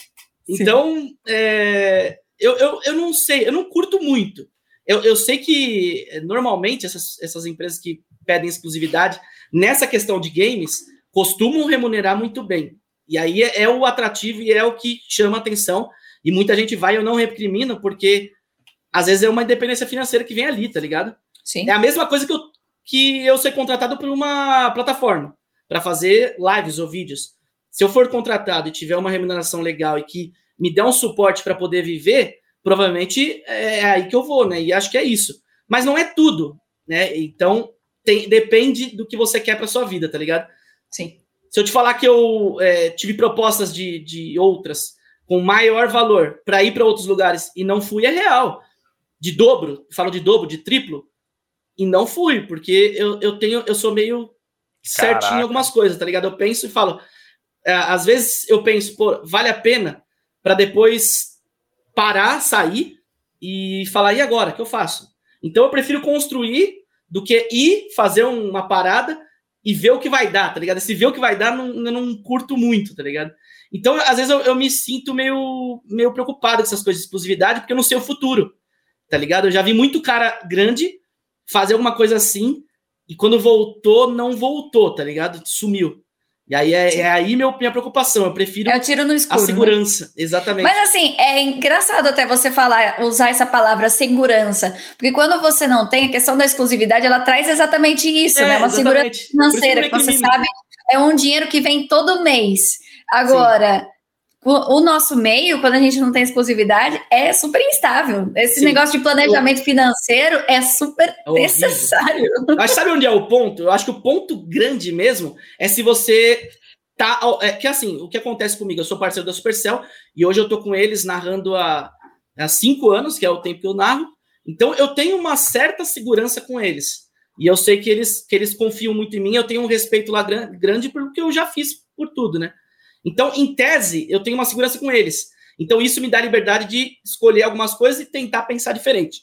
Então, é, eu, eu, eu não sei, eu não curto muito. Eu, eu sei que normalmente essas, essas empresas que pedem exclusividade nessa questão de games costumam remunerar muito bem. E aí é, é o atrativo e é o que chama atenção e muita gente vai, eu não recrimino, porque às vezes é uma independência financeira que vem ali, tá ligado? Sim. É a mesma coisa que eu, que eu ser contratado por uma plataforma para fazer lives ou vídeos. Se eu for contratado e tiver uma remuneração legal e que me der um suporte para poder viver, provavelmente é aí que eu vou, né? E acho que é isso. Mas não é tudo, né? Então tem, depende do que você quer para sua vida, tá ligado? Sim. Se eu te falar que eu é, tive propostas de, de outras com maior valor para ir para outros lugares e não fui é real. De dobro, falo de dobro, de triplo, e não fui, porque eu, eu tenho, eu sou meio Caraca. certinho em algumas coisas, tá ligado? Eu penso e falo, é, às vezes eu penso, pô, vale a pena para depois parar, sair e falar, e agora, o que eu faço? Então eu prefiro construir do que ir fazer uma parada e ver o que vai dar, tá ligado? Se ver o que vai dar, não, eu não curto muito, tá ligado? Então, às vezes, eu, eu, me sinto meio, meio preocupado com essas coisas de exclusividade, porque eu não sei o futuro, tá ligado? Eu já vi muito cara grande fazer alguma coisa assim, e quando voltou, não voltou, tá ligado? Sumiu. E aí é, é aí meu, minha preocupação. Eu prefiro é o tiro no escuro, a né? segurança, né? exatamente. Mas assim, é engraçado até você falar, usar essa palavra segurança, porque quando você não tem, a questão da exclusividade, ela traz exatamente isso, é, né? Uma exatamente. segurança financeira, que você sabe, é um dinheiro que vem todo mês. Agora, Sim. o, nosso meio, quando a gente não tem exclusividade, é super instável. Esse Sim. negócio de planejamento financeiro é super é necessário. Mas sabe onde é o ponto? Eu acho que o ponto grande mesmo é se você tá. É, que assim, o que acontece comigo? Eu sou parceiro da Supercell e hoje eu tô com eles narrando há, há cinco anos, que é o tempo que eu narro. Então eu tenho uma certa segurança com eles. E eu sei que eles, que eles confiam muito em mim, eu tenho um respeito lá grande porque eu já fiz por tudo, né? Então, em tese, eu tenho uma segurança com eles. Então, isso me dá liberdade de escolher algumas coisas e tentar pensar diferente.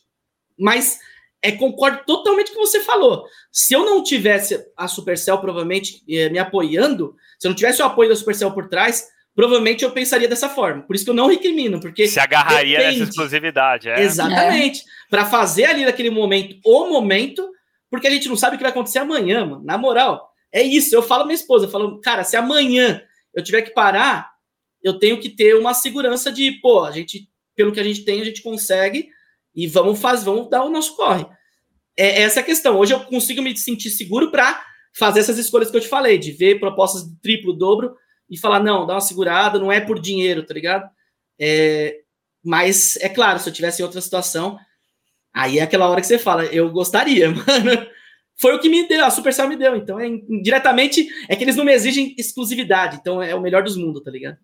Mas é, concordo totalmente com o que você falou. Se eu não tivesse a Supercell, provavelmente, eh, me apoiando, se eu não tivesse o apoio da Supercell por trás, provavelmente eu pensaria dessa forma. Por isso que eu não recrimino, porque. Se agarraria depende. nessa exclusividade, é. Exatamente. É. Para fazer ali naquele momento o momento, porque a gente não sabe o que vai acontecer amanhã, mano. Na moral, é isso. Eu falo minha esposa, eu falo, cara, se amanhã eu tiver que parar, eu tenho que ter uma segurança de, pô, a gente, pelo que a gente tem, a gente consegue e vamos fazer, vamos dar o nosso corre. É essa é a questão. Hoje eu consigo me sentir seguro para fazer essas escolhas que eu te falei, de ver propostas de triplo, dobro e falar, não, dá uma segurada, não é por dinheiro, tá ligado? É, mas é claro, se eu tivesse em outra situação, aí é aquela hora que você fala, eu gostaria, mano foi o que me deu, a Supercell me deu. Então, é diretamente é que eles não me exigem exclusividade. Então, é o melhor dos mundos, tá ligado?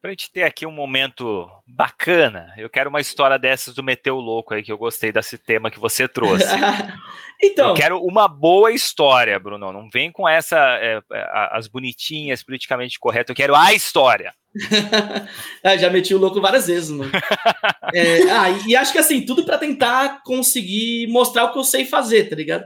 Pra gente ter aqui um momento bacana, eu quero uma história dessas do Meteu Louco aí, que eu gostei desse tema que você trouxe. então. Eu quero uma boa história, Bruno. Não vem com essa, é, é as bonitinhas, politicamente corretas. Eu quero a história. ah, já meti o louco várias vezes, mano. é, ah, e, e acho que assim, tudo para tentar conseguir mostrar o que eu sei fazer, tá ligado?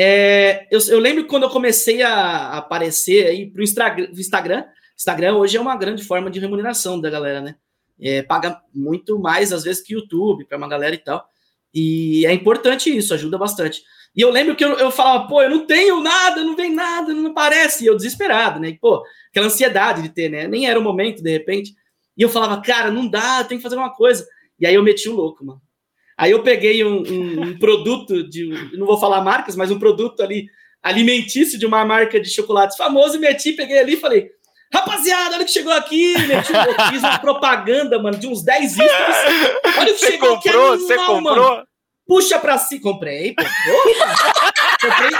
É, eu, eu, lembro quando eu comecei a aparecer aí pro Instagram. Instagram hoje é uma grande forma de remuneração da galera, né? É, paga muito mais às vezes que YouTube para uma galera e tal. E é importante isso, ajuda bastante. E eu lembro que eu, eu falava, pô, eu não tenho nada, não vem nada, não aparece. E eu desesperado, né? E, pô, aquela ansiedade de ter, né? Nem era o momento, de repente. E eu falava, cara, não dá, tem que fazer uma coisa. E aí eu meti o louco, mano. Aí eu peguei um, um, um produto de, não vou falar marcas, mas um produto ali alimentício de uma marca de chocolates famoso e meti, peguei ali e falei, rapaziada, olha o que chegou aqui, meti, eu fiz uma propaganda, mano, de uns 10 itens. Olha o que você chegou comprou, aqui, animal, comprou? Mano. Puxa pra si, comprei, comprei,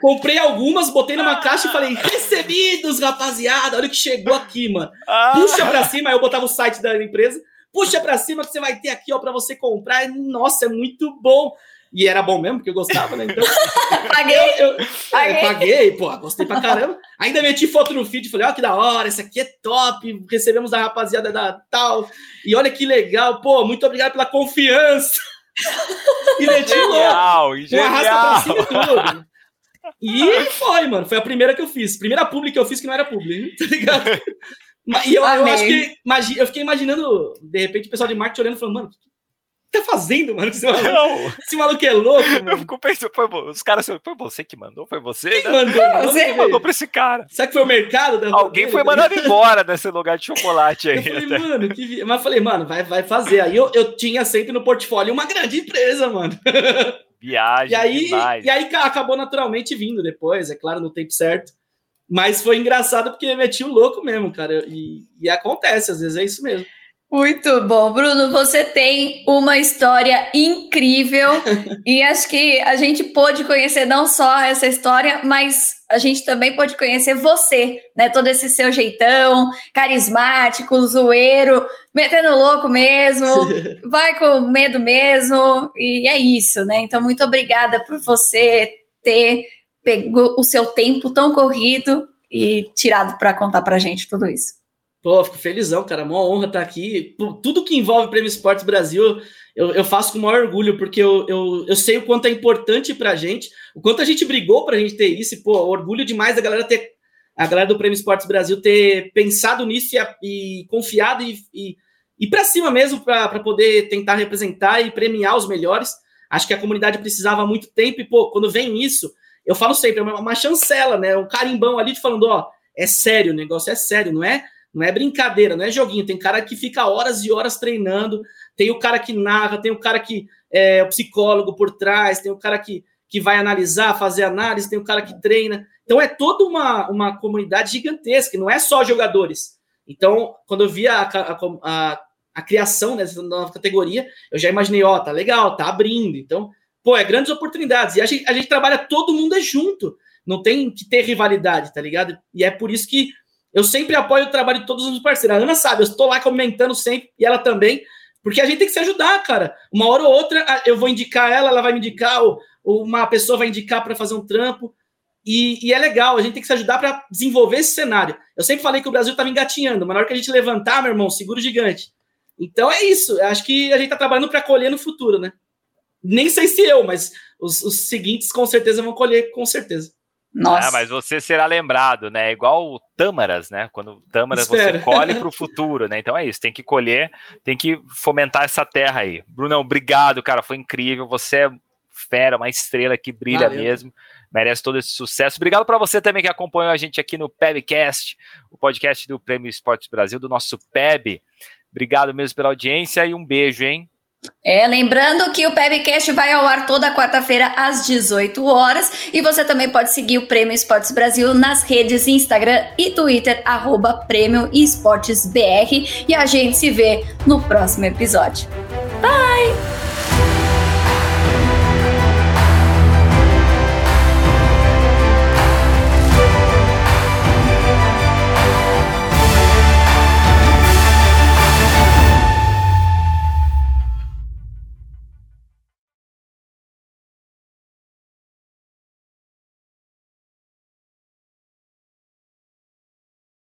comprei algumas, botei numa caixa e falei, recebidos, rapaziada, olha o que chegou aqui, mano. Ah. Puxa pra cima, aí eu botava o site da empresa, puxa para cima que você vai ter aqui, ó, para você comprar. Nossa, é muito bom. E era bom mesmo, porque eu gostava, né? Então. paguei. Eu, eu, paguei. paguei, pô, gostei pra caramba. Ainda meti foto no feed, falei, ó, que da hora, esse aqui é top. Recebemos da rapaziada da tal. E olha que legal, pô, muito obrigado pela confiança. E meti genial, louco, com arrasta pra cima e tudo. E foi, mano. Foi a primeira que eu fiz. Primeira publi que eu fiz que não era publi, tá ligado? E eu, eu acho que eu fiquei imaginando, de repente, o pessoal de marketing olhando e falando, mano, o que tá fazendo, mano? Esse maluco, esse maluco é louco, mano. Eu fico pensando, foi, os caras foi você que mandou? Foi você? Quem né? mandou? Você que mandou pra esse cara. Será que foi o mercado? Alguém foi mandado embora desse lugar de chocolate aí. Eu falei, mano, que... mas eu falei, mano, vai, vai fazer. Aí eu, eu tinha sempre no portfólio uma grande empresa, mano. Viagem. E aí, e aí acabou naturalmente vindo depois, é claro, no tempo certo. Mas foi engraçado porque meti o louco mesmo, cara. E, e acontece, às vezes é isso mesmo. Muito bom, Bruno. Você tem uma história incrível e acho que a gente pôde conhecer não só essa história, mas a gente também pode conhecer você, né? Todo esse seu jeitão, carismático, zoeiro, metendo louco mesmo, vai com medo mesmo, e é isso, né? Então, muito obrigada por você ter pegou o seu tempo tão corrido e tirado para contar para gente tudo isso. Pô, fico felizão, cara. Uma honra estar aqui. Tudo que envolve o Prêmio Esportes Brasil, eu, eu faço com o maior orgulho, porque eu, eu, eu sei o quanto é importante pra gente, o quanto a gente brigou pra gente ter isso. E, pô, orgulho demais da galera ter. A galera do Prêmio Esportes Brasil ter pensado nisso e, e confiado e, e, e para cima mesmo para poder tentar representar e premiar os melhores. Acho que a comunidade precisava há muito tempo e, pô, quando vem isso, eu falo sempre, é uma, uma chancela, né? Um carimbão ali falando, ó, é sério, o negócio é sério, não é? Não é brincadeira, não é joguinho. Tem cara que fica horas e horas treinando, tem o cara que narra, tem o cara que é o psicólogo por trás, tem o cara que, que vai analisar, fazer análise, tem o cara que treina. Então é toda uma, uma comunidade gigantesca, não é só jogadores. Então, quando eu vi a, a, a, a criação dessa nova categoria, eu já imaginei, ó, tá legal, tá abrindo. Então, pô, é grandes oportunidades. E a gente, a gente trabalha, todo mundo é junto. Não tem que ter rivalidade, tá ligado? E é por isso que eu sempre apoio o trabalho de todos os parceiros. A Ana sabe, eu estou lá comentando sempre, e ela também, porque a gente tem que se ajudar, cara. Uma hora ou outra eu vou indicar ela, ela vai me indicar, ou, uma pessoa vai indicar para fazer um trampo. E, e, é legal, a gente tem que se ajudar para desenvolver esse cenário. Eu sempre falei que o Brasil estava engatinhando, mas na hora que a gente levantar, meu irmão, seguro gigante. Então é isso. Acho que a gente está trabalhando para colher no futuro, né? Nem sei se eu, mas os, os seguintes com certeza vão colher, com certeza. Nossa. Ah, mas você será lembrado, né? Igual o Tâmaras, né? Quando Tâmaras Espera. você colhe para o futuro, né? Então é isso, tem que colher, tem que fomentar essa terra aí. Brunão, obrigado, cara, foi incrível. Você é fera, uma estrela que brilha Valeu. mesmo, merece todo esse sucesso. Obrigado para você também que acompanhou a gente aqui no PEBcast, o podcast do Prêmio Esportes Brasil, do nosso PEB. Obrigado mesmo pela audiência e um beijo, hein? É, lembrando que o Pebcast vai ao ar toda quarta-feira às 18 horas e você também pode seguir o Prêmio Esportes Brasil nas redes Instagram e Twitter, arroba Prêmio Esportes BR e a gente se vê no próximo episódio. Bye!